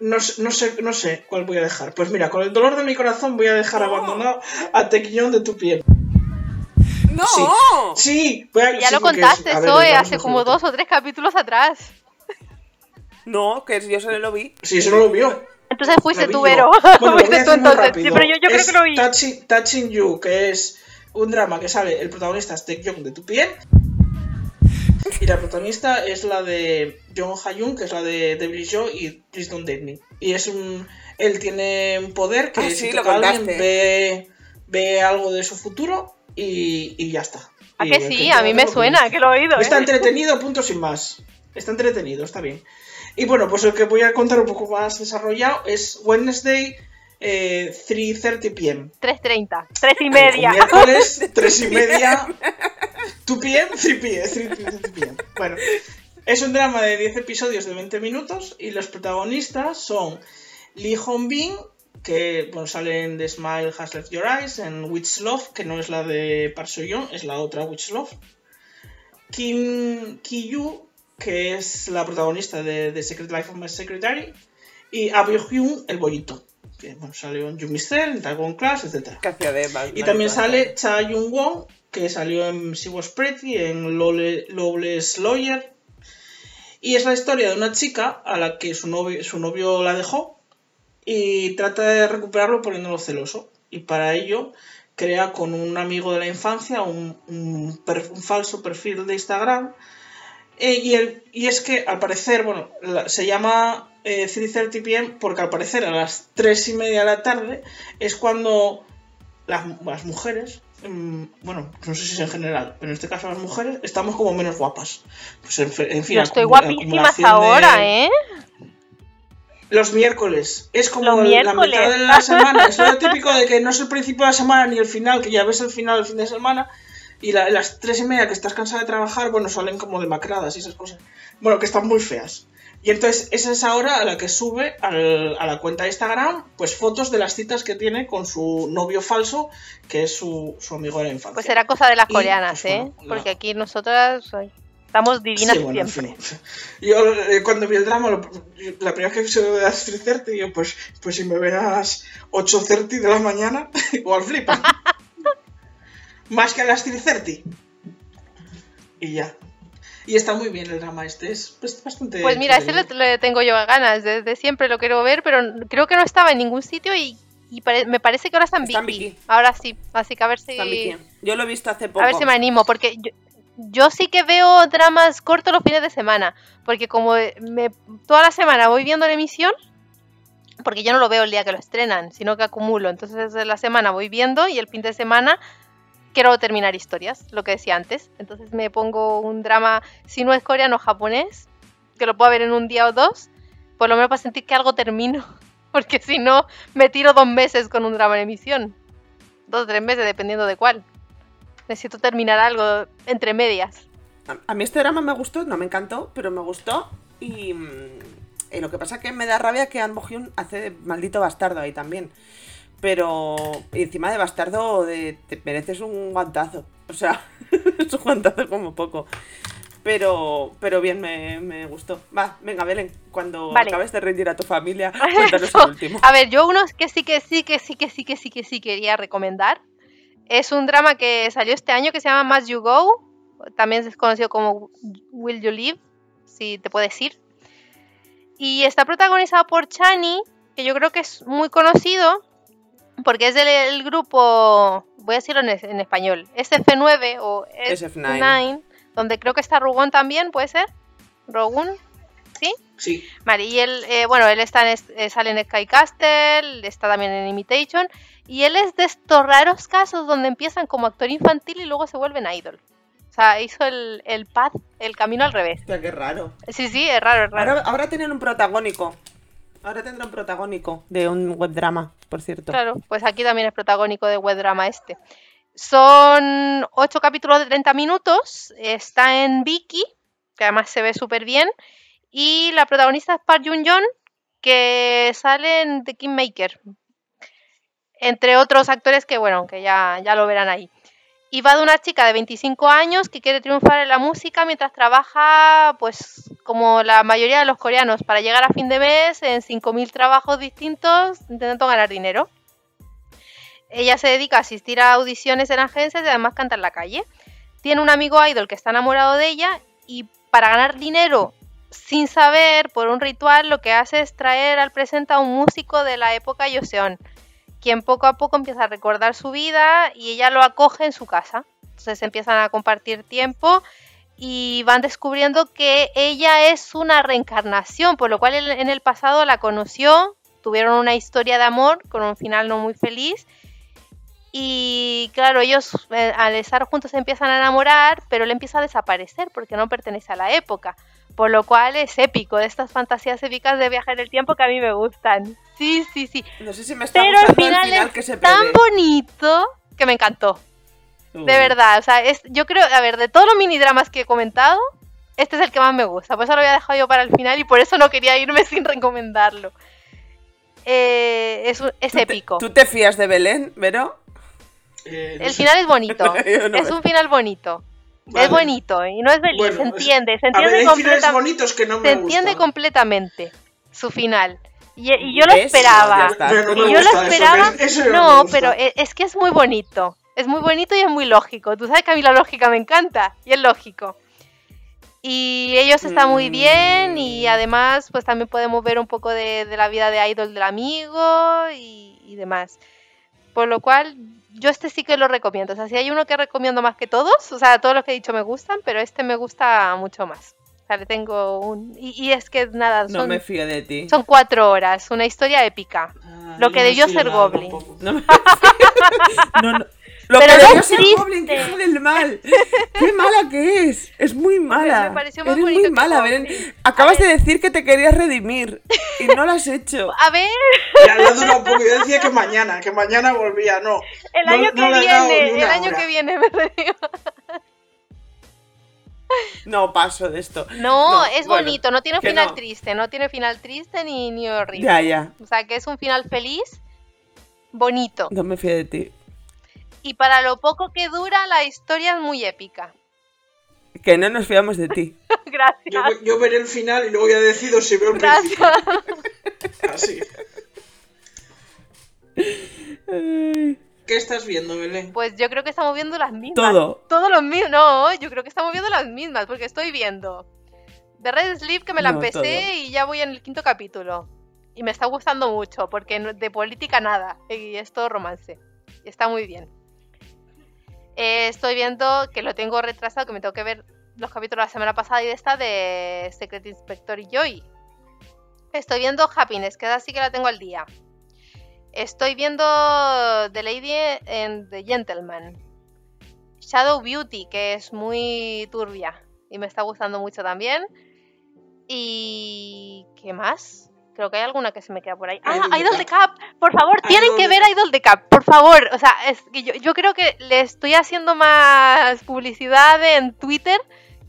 No, sé- no, sé, no sé cuál voy a dejar. Pues mira, con el dolor de mi corazón voy a dejar No. abandonado a Tequillón de tu piel. ¡No! Sí. Sí, voy a, Ya sí, lo contaste, a ver, Zoe, hace como dos o tres capítulos atrás. No, que yo solo lo vi. Sí, eso no lo vio. Entonces fuiste tú. Vero. Bueno, fuiste tú entonces. Sí, pero yo, yo creo que lo vi. Touching, Touching You, que es un drama que sale, el protagonista es Taecyeon de tu piel. Y la protagonista es la de Jung Ha-yoon, que es la de Devil Joe y Please Don't Date Me. Y es un... Él tiene un poder que Ah, si sí, toca alguien ve, ve algo de su futuro y, y ya está. ¿A Y que sí? A mí me suena, que lo he oído. Está ¿eh? entretenido, punto sin más. Está entretenido, está bien. Y bueno, pues el que voy a contar un poco más desarrollado es Wednesday eh, 3.30 pm. 3.30, 3 y media. miércoles, 3 y media. 2 pm, 3 pm. 3 pm. Bueno, es un drama de 10 episodios de 20 minutos y los protagonistas son Lee Hong-bin, que bueno, sale en The Smile Has Left Your Eyes, en Witch Love, que no es la de Park Seo-yeon, es la otra Witch Love. Kim Ki-yu, que es la protagonista de The Secret Life of My Secretary, y Abyo Hyun, el bollito, que bueno, salió en Yumi Cell, en Dragon Class, etc. De Y también sale Cha Yun Won, que salió en She Was Pretty, en Lawless Lawyer. Y es la historia de una chica a la que su novio, su novio la dejó y trata de recuperarlo poniéndolo celoso. Y para ello crea con un amigo de la infancia un, un per- un falso perfil de Instagram. Eh, y, el- y es que al parecer, bueno, la- se llama eh, 3.30 pm porque al parecer a las 3 y media de la tarde es cuando las, las mujeres, mm, bueno, no sé si es en general, pero en este caso las mujeres, estamos como menos guapas. Pues en, en fin, Yo estoy acumu- guapísima acumulación ahora, de- ¿eh? Los miércoles. Es como la mitad de la semana. Es lo típico de que no es el principio de la semana ni el final, que ya ves el final del fin de semana. Y la- las tres y media que estás cansada de trabajar, bueno, salen como demacradas y esas cosas. Bueno, que están muy feas. Y entonces es esa hora a la que sube al- a la cuenta de Instagram, pues fotos de las citas que tiene con su novio falso, que es su, su amigo de la infancia. Pues será cosa de las Y, coreanas, pues, ¿eh? bueno, la- Porque aquí nosotras estamos divinas Sí, bueno, en siempre. fin. Yo eh, cuando vi el drama, lo- la primera vez que episodio de las 3.30, yo pues, pues si me verás 8.30 de la mañana, igual flipa. Más que a las 3.30. Y ya. Y está muy bien el drama este, es, bastante... Pues mira, entretenido. le tengo yo ganas, desde siempre lo quiero ver, pero creo que no estaba en ningún sitio y, y pare- me parece que ahora está en Viki. Viki. Ahora sí, así que a ver si. Yo lo he visto hace poco. a ver si me animo, porque yo, yo sí que veo dramas cortos los fines de semana, porque como me, toda la semana voy viendo la emisión, porque yo no lo veo el día que lo estrenan, sino que acumulo, entonces de la semana voy viendo y el fin de semana quiero terminar historias, lo que decía antes, entonces me pongo un drama, si no es coreano japonés, que lo pueda ver en un día o dos, por lo menos para sentir que algo termino, porque si no me tiro dos meses con un drama en emisión, dos o tres meses dependiendo de cuál. Necesito terminar algo entre medias. A, mí este drama me gustó, no me encantó, pero me gustó. Y, mm, y lo que pasa que me da rabia que An Bo-hyun hace de maldito bastardo ahí también. Pero encima de bastardo de, te mereces un guantazo. O sea, es un guantazo como poco. Pero, pero bien, me, me gustó. Va, venga, Belén, cuando Vale. acabes de rendir a tu familia, cuéntanos el último. A ver, yo unos que sí que sí que sí que sí que sí que sí quería recomendar. Es un drama que salió este año que se llama Must You Go. También es conocido como Will You Live, si te puedes ir. Y está protagonizado por Chani, que yo creo que es muy conocido porque es del el grupo, voy a decirlo en, en español, SF9 o SF9. SF9, donde creo que está Rugon también, ¿puede ser? ¿Rogun? ¿Sí? Sí, Vale, y él, eh, bueno, él está en, eh, sale en Sky Castle, está también en Imitation, y él es de estos raros casos donde empiezan como actor infantil y luego se vuelven idol. O sea, hizo el, el path, el camino al revés. Hostia, qué raro. Sí, sí, es raro, es raro. Ahora, ahora tienen un protagónico. Ahora tendrá un protagónico de un webdrama, por cierto. Claro, pues aquí también es protagónico de web drama este. Son ocho capítulos de 30 minutos, está en Viki, que además se ve súper bien, y la protagonista es Park Jun Yeon, que sale en The Kingmaker, entre otros actores que, bueno, que ya, ya lo verán ahí. Y va de una chica de 25 años que quiere triunfar en la música mientras trabaja, pues, como la mayoría de los coreanos, para llegar a fin de mes en 5.000 trabajos distintos intentando ganar dinero. Ella se dedica a asistir a audiciones en agencias y además canta en la calle. Tiene un amigo idol que está enamorado de ella y para ganar dinero sin saber, por un ritual, lo que hace es traer al presente a un músico de la época Joseon, quien poco a poco empieza a recordar su vida y ella lo acoge en su casa. Entonces empiezan a compartir tiempo y van descubriendo que ella es una reencarnación, por lo cual en el pasado la conoció, tuvieron una historia de amor con un final no muy feliz Y claro, ellos eh, al estar juntos empiezan a enamorar, pero él empieza a desaparecer porque no pertenece a la época. Por lo cual es épico, de estas fantasías épicas de viaje en el tiempo que a mí me gustan. Sí, sí, sí. No sé si me está Pero gustando final, el final es que se tan prevé. bonito que me encantó. Uy. De verdad, o sea, es, yo creo, a ver, de todos los mini dramas que he comentado, este es el que más me gusta. Por eso lo había dejado yo para el final y por eso no quería irme sin recomendarlo. Eh, es, es ¿Tú te- épico. ¿Tú te fías de Belén, Vero? Eh, no El sé. final es bonito. No es me- un final bonito. Vale. Es bonito y no es feliz, Bueno, se entiende, se ver, entiende, hay finales completa- bonitos que no me se entiende completamente su final. Y, y yo lo ¿Ves? esperaba. No Y yo lo eso, esperaba. no pero e- es que es muy bonito. Es muy bonito y es muy lógico. Tú sabes que a mí la lógica me encanta y es lógico. Y ellos están muy bien y Mm. además pues también podemos ver un poco de, de la vida de idol del amigo y, y demás. Por lo cual yo este sí que lo recomiendo. O sea, si hay uno que recomiendo más que todos, o sea, todos los que he dicho me gustan, pero este me gusta mucho más. O sea, le tengo un... Y, y es que nada, No son, me fío de ti. son cuatro horas, una historia épica. Ah, lo que no debió ser Goblin. No me no, no. Lo Pero que no es. Goblin, que es del mal. Qué mala que es. Es muy mala. me pareció más Eres muy mala. Belén. Acabas de decir que te querías redimir y no lo has hecho. A ver, Ya le durado un poco. Yo decía que mañana, que mañana volvía. No. el año no que viene, el año hora. que viene me refiero. No paso de esto. No, No, es bueno, bonito, no tiene final no. triste, no tiene final triste ni, ni horrible. Ya, ya. O sea, que es un final feliz, bonito. No me fío de ti. Y para lo poco que dura, la historia es muy épica. Que no nos fiamos de ti. Gracias. Yo, yo veré el final y luego ya decido si veo el principio. Gracias. Así. ¿Qué estás viendo, Belén? Pues yo creo que estamos viendo las mismas. Todo. Todos los mismos. No, yo creo que estamos viendo las mismas, porque estoy viendo The Red Sleeve que me la No, empecé todo. y ya voy en el quinto capítulo. Y me está gustando mucho, porque de política nada. Y es todo romance. Y está muy bien. Eh, estoy viendo que lo tengo retrasado, que me tengo que ver los capítulos la semana pasada y de esta de Secret Inspector y Joy. Estoy viendo Happiness, que así que la tengo al día. Estoy viendo The Lady and the Gentleman. Shadow Beauty, que es muy turbia y me está gustando mucho también. Y. ¿Qué más? Creo que hay alguna que se me queda por ahí. Ah, Idol Cup. Cup. Por favor, tienen Idol que ver. Idol the Cup. Por favor. O sea, es que yo, yo creo que le estoy haciendo más publicidad en Twitter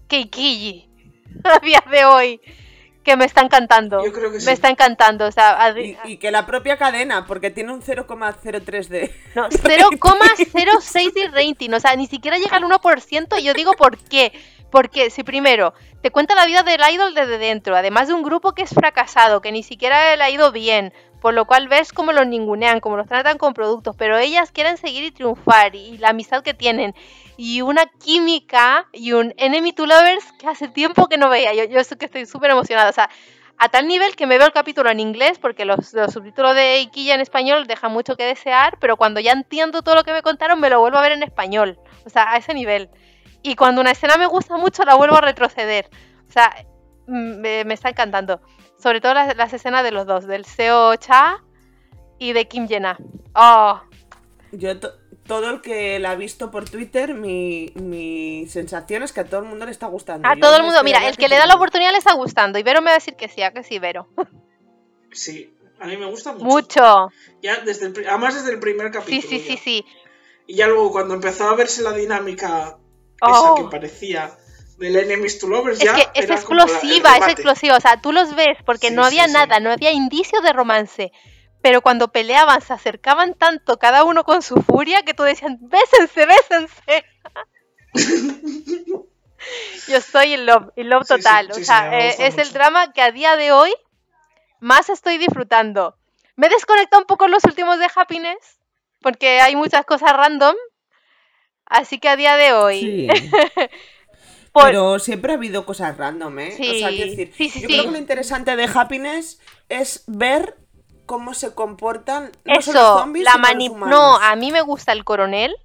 que Ikiji a día de hoy. Que me está encantando. Yo creo que sí. Me está encantando. O sea, a di- Y, y que la propia cadena, porque tiene un 0,03 de. No, 0,06 de rating, o sea, ni siquiera llega al 1% y yo digo por qué. Porque si primero te cuenta la vida del idol desde dentro, además de un grupo que es fracasado, que ni siquiera le ha ido bien, por lo cual ves cómo los ningunean, cómo los tratan con productos, pero ellas quieren seguir y triunfar y la amistad que tienen y una química y un enemy to lovers que hace tiempo que no veía. Yo, yo que estoy súper emocionada, o sea, a tal nivel que me veo el capítulo en inglés porque los, los subtítulos de Ikilla en español dejan mucho que desear, pero cuando ya entiendo todo lo que me contaron me lo vuelvo a ver en español, o sea, a ese nivel. Y cuando una escena me gusta mucho la vuelvo a retroceder. O sea, mm, me, me está encantando. Sobre todo las, las escenas de los dos, del Seo Cha y de Kim Jena. Oh, Yo, to- todo el que la ha visto por Twitter, mi, mi sensación es que a todo el mundo le está gustando. a Yo todo el mundo, mira, el que le da la oportunidad le está gustando. Y Vero me va a decir que sí, a que sí, Vero. Sí, a mí me gusta mucho. Mucho. Ya desde el, además desde el primer Sí, capítulo. sí, sí, ya. sí. Y ya luego cuando empezó a verse la dinámica Oh. esa que parecía del Enemies to Lovers, Es ya que es explosiva, es explosiva. O sea, tú los ves porque Sí, no había sí, sí. nada, no había indicios de romance. Pero cuando peleaban, se acercaban tanto cada uno con su furia que tú decían, bésense, bésense. Yo estoy en love, en love Sí, sí, total. sí, o sí, sea, eh, es el drama que a día de hoy más estoy disfrutando. Me he desconectado un poco en los últimos de Happiness porque hay muchas cosas random. Así que a día de hoy. Sí. por- Pero siempre ha habido cosas random, ¿eh? o sea, Sí, quiero decir, sí, sí, yo creo que lo interesante de Happiness es ver cómo se comportan no solo Eso, zombies, la los mani-. No, a mí me gusta el coronel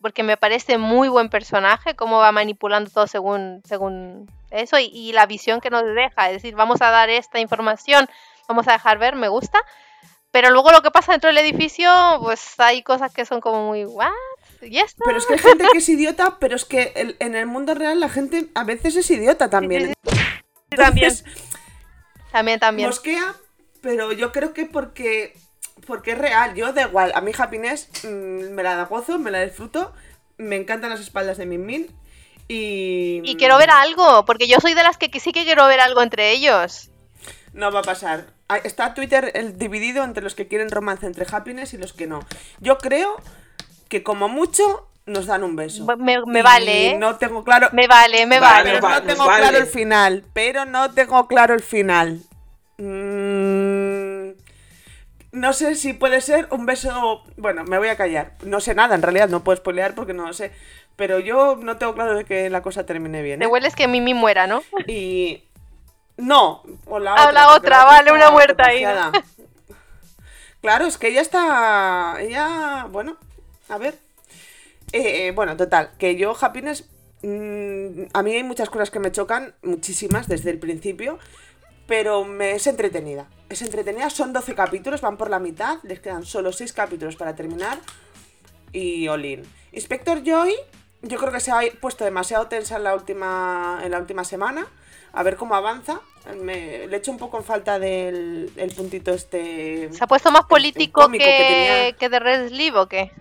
porque me parece muy buen personaje, cómo va manipulando todo según, según eso y, y la visión que nos deja. Es decir, vamos a dar esta información, vamos a dejar ver, me gusta. Pero luego lo que pasa dentro del edificio, pues hay cosas que son como muy, ¿what? Pero es que hay gente que es idiota, pero es que el- en el mundo real la gente a veces es idiota también. También. Entonces, También, también. Mosquea, pero yo creo que porque, porque es real. Yo da igual. A mí Happiness mm, me la da gozo, me la disfruto. Me encantan las espaldas de Min Min. Y. Y quiero ver algo, porque yo soy de las que sí que quiero ver algo entre ellos. No va a pasar. Ah, Está Twitter el dividido entre los que quieren romance entre Happiness y los que no. Yo creo que como mucho nos dan un beso. Me, vale, ¿eh? No tengo claro. Me vale, me Vale, vale. pero no tengo vale. claro el final. Pero no tengo claro el final. Mm, no sé si puede ser un beso. Bueno, me voy a callar. No sé nada, en realidad, no puedo spoilear porque no lo sé. Pero yo no tengo claro de que la cosa termine bien. Te ¿eh? hueles que Mimi muera, ¿no? Y. No, o la Ah, otra. la otra, vale, una muerta ahí. Claro, es que ella está. Ella. Bueno, a ver. Eh, eh, bueno, total, que yo, Happiness. mm, a mí hay muchas cosas que me chocan, muchísimas desde el principio. Pero me es entretenida. Es entretenida, son 12 capítulos, van por la mitad, les quedan solo 6 capítulos para terminar. Y Olin. Inspector Joy, yo creo que se ha puesto demasiado tensa en la última, en la última semana. A ver cómo avanza. Me, le echo un poco en falta del el puntito este. ¿Se ha puesto más político que, que de Red Sleeve o qué?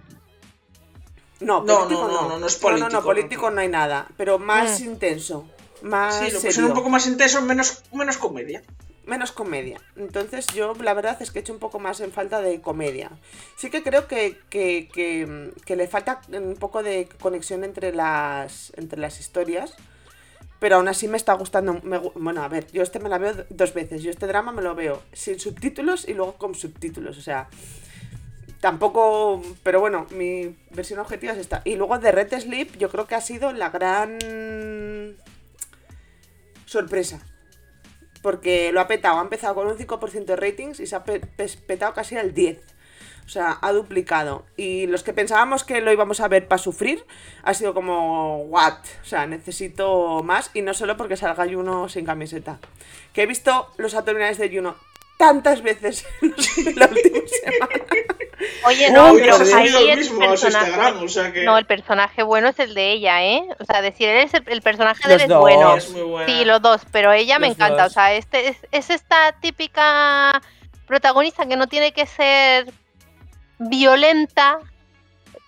No, No, político no, no, no, no es No, no, político, no, político no. no hay nada. Pero más Mm. intenso. Más Sí, lo serio. pusieron un poco más intenso, menos, menos comedia. menos comedia. Entonces yo la verdad es que echo un poco más en falta de comedia. Sí que creo que, que, que- que le falta un poco de conexión entre las, entre las historias. Pero aún así me está gustando. me bueno, a ver, yo este me la veo dos veces. Yo este drama me lo veo sin subtítulos y luego con subtítulos. O sea, tampoco. Pero bueno, mi versión objetiva es esta. Y luego de Red Sleep, yo creo que ha sido la gran sorpresa. Porque lo ha petado, ha empezado con un 5% de ratings y se ha petado casi al 10%. O sea, ha duplicado. Y los que pensábamos que lo íbamos a ver para sufrir, ha sido como, what? O sea, necesito más. Y no solo porque salga Juno sin camiseta. Que he visto los abdominales de Juno tantas veces en la última semana. Oye, no, Uy, pero ahí el mismo personaje... Instagram, o sea que- No, el personaje bueno es el de ella, ¿eh? O sea, decir, él es el, el personaje de él es dos. bueno. Es. Sí, los dos, pero ella me encanta. dos. O sea, este es, es esta típica protagonista que no tiene que ser violenta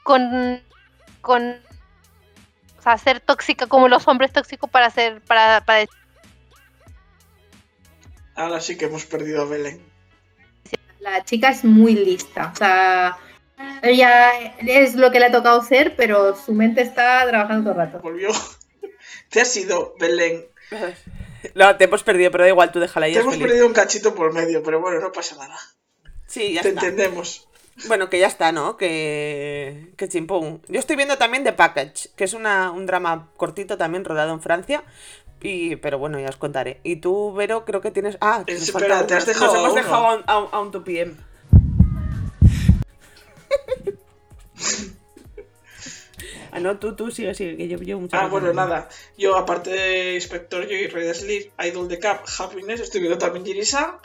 con. con. O sea, ser tóxica como los hombres tóxicos para ser. para, para Ahora sí que hemos perdido a Belén. La chica es muy lista. O sea, ella es lo que le ha tocado ser, pero su mente está trabajando todo el rato. Volvió. Te has ido, Belén. No, te hemos perdido, pero da igual, tú déjala ahí. Te hemos feliz. perdido un cachito por medio, pero bueno, no pasa nada. Sí, ya Te está. entendemos. Bueno, que ya está, ¿no? Que, que chimpón. Yo estoy viendo también The Package, que es una, un drama cortito también rodado en Francia. Y, pero bueno, ya os contaré. Y tú, Vero, creo que tienes. Ah, Espera, te has dejado Nos hemos uno. dejado a un, a un- a un 2 PM. ah, no, tú, tú, sigue, sigue, que yo mucho Ah, bueno, nada. Yo, aparte de Inspector Joy y Red Sleep, Idol the Cup, Happiness, estoy viendo también Jinisa.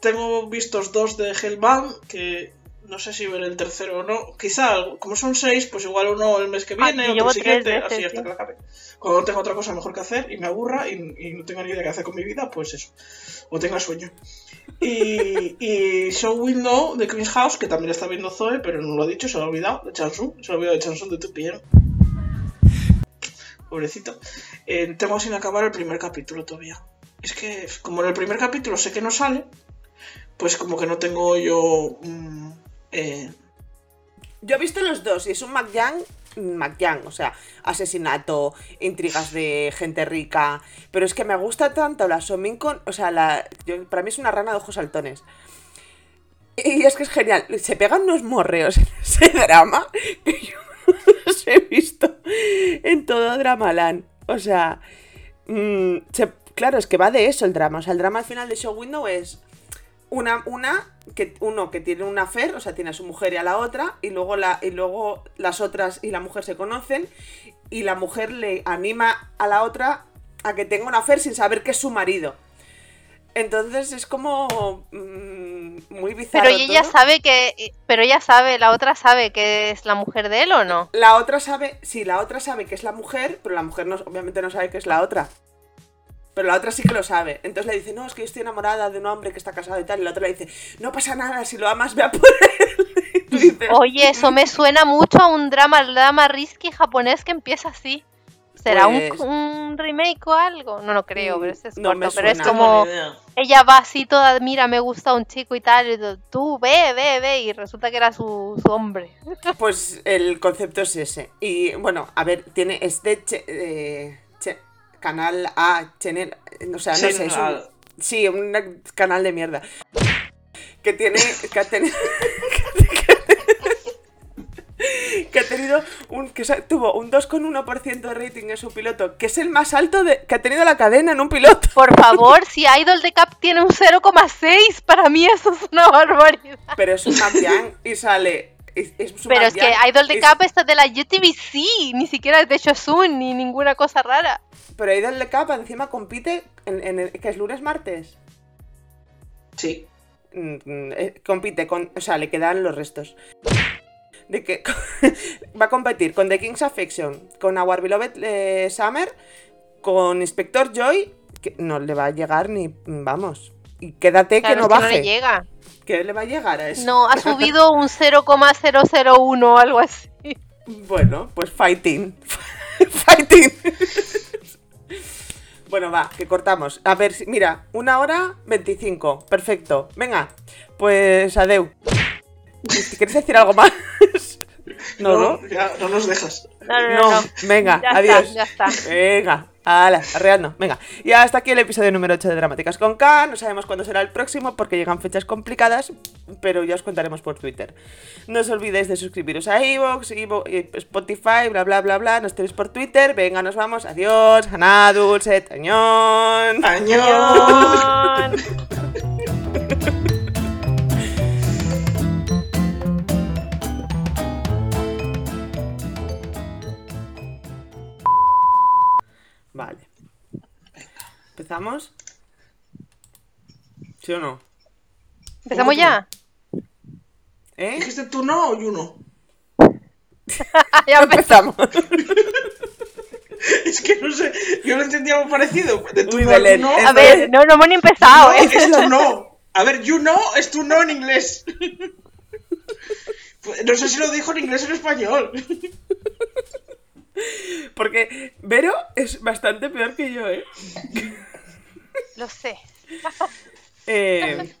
Tengo vistos dos de Hellbound, que no sé si ver el tercero o no. Quizá, como son seis, pues igual uno el mes que Ah, viene, otro llevo el siguiente, veces, así hasta sí. que la acabe. Cuando no tengo otra cosa mejor que hacer y me aburra y, y no tenga ni idea qué hacer con mi vida, pues eso. O tenga sueño. Y, y Show Window de Queen's House, que también está viendo Zoe, pero no lo ha dicho, se lo ha olvidado, de Chansun. Se lo ha olvidado de Chansun de 2PM. Pobrecito. Eh, tengo sin acabar el primer capítulo todavía. Es que, como en el primer capítulo sé que no sale, pues como que no tengo yo. mm, eh, Yo he visto los dos y es un McYang, McYang, o sea, asesinato, intrigas de gente rica. Pero es que me gusta tanto la Somin con. O sea, la, para mí es una rana de ojos saltones. Y es que es genial. Se pegan unos morreos en ese drama que yo no los he visto en todo Dramaland. O sea, mm, claro, es que va de eso el drama. O sea, el drama al final de Show Window es una, una que uno que tiene una fer, o sea, tiene a su mujer y a la otra, y luego la, y luego las otras y la mujer se conocen, y la mujer le anima a la otra a que tenga una fer sin saber que es su marido. Entonces es como. mm, muy bizarro. Pero ella todo. sabe que. Pero ella sabe, la otra sabe que es la mujer de él o no. La otra sabe, sí, la otra sabe que es la mujer, pero la mujer no, obviamente no sabe que es la otra. Pero la otra sí que lo sabe. Entonces le dice, no, es que yo estoy enamorada de un hombre que está casado y tal. Y la otra le dice, no pasa nada, si lo amas, ve a por él. Y tú dices, Oye, eso me suena mucho a un drama, drama risky japonés que empieza así. ¿Será un- Pues- un, remake o algo? No, no creo, pero este es No me corto. Pero es como, ella va así toda, mira, me gusta un chico y tal, y tú, ve, ve, ve, y resulta que era su, su hombre. Pues el concepto es ese. Y bueno, a ver, tiene este che- eh, canal A, channel, o sea, no sé, es un, sí, un canal de mierda. Que tiene, que ha tenido, que ha tenido un, que tuvo un 2,1% de rating en su piloto, que es el más alto de, que ha tenido la cadena en un piloto. Por favor, si Idol de Cap tiene un 0,6, para mí eso es una barbaridad. Pero es un Mambian y sale. Es, es un Pero es que Idol de es- Cap está de la UTVC, ni siquiera es de Shosun, ni ninguna cosa rara. Pero Idol de Capa encima compite en, en el, que es lunes martes. Sí. Mm, mm, eh, compite con. O sea, le quedan los restos. De que va a competir con The King's Affection, con Our Beloved eh, Summer, con Inspector Joy, que no le va a llegar ni. Vamos. Y quédate Claro, que no que no baje. le llega. Que le va a llegar a eso. No, ha subido un 0,001 o algo así. Bueno, pues fighting. fighting. bueno, va, que cortamos. A ver, si- mira, una hora 25. Perfecto. Venga, pues adeu. Si ¿Quieres decir algo más? no, no. Ya, no nos dejas. No, no, no. No, no. venga, Ya adiós. está, ya está. Venga, ala, arreando. Venga, y hasta aquí el episodio número 8 de Dramáticas con K. No sabemos cuándo será el próximo porque llegan fechas complicadas, pero ya os contaremos por Twitter. No os olvidéis de suscribiros a Evox, Spotify, bla bla bla bla. Nos tenéis por Twitter. Venga, nos vamos. Adiós. Haná, dulce, tañón. ¡Añón! Vale. ¿Empezamos? ¿Sí o no? ¿Empezamos ya? ¿Eh? ¿Dijiste tú no o yo no? ya empe- Empezamos. Es que no sé, yo lo entendí algo parecido. De tú Uy, no, Belén, no, A ver, no, no hemos ni empezado, no, ¿eh? es tu no. A ver, you know es tu no en inglés. No sé si lo dijo en inglés o en español. Porque Vero es bastante peor que yo, ¿eh? Lo sé. Eh,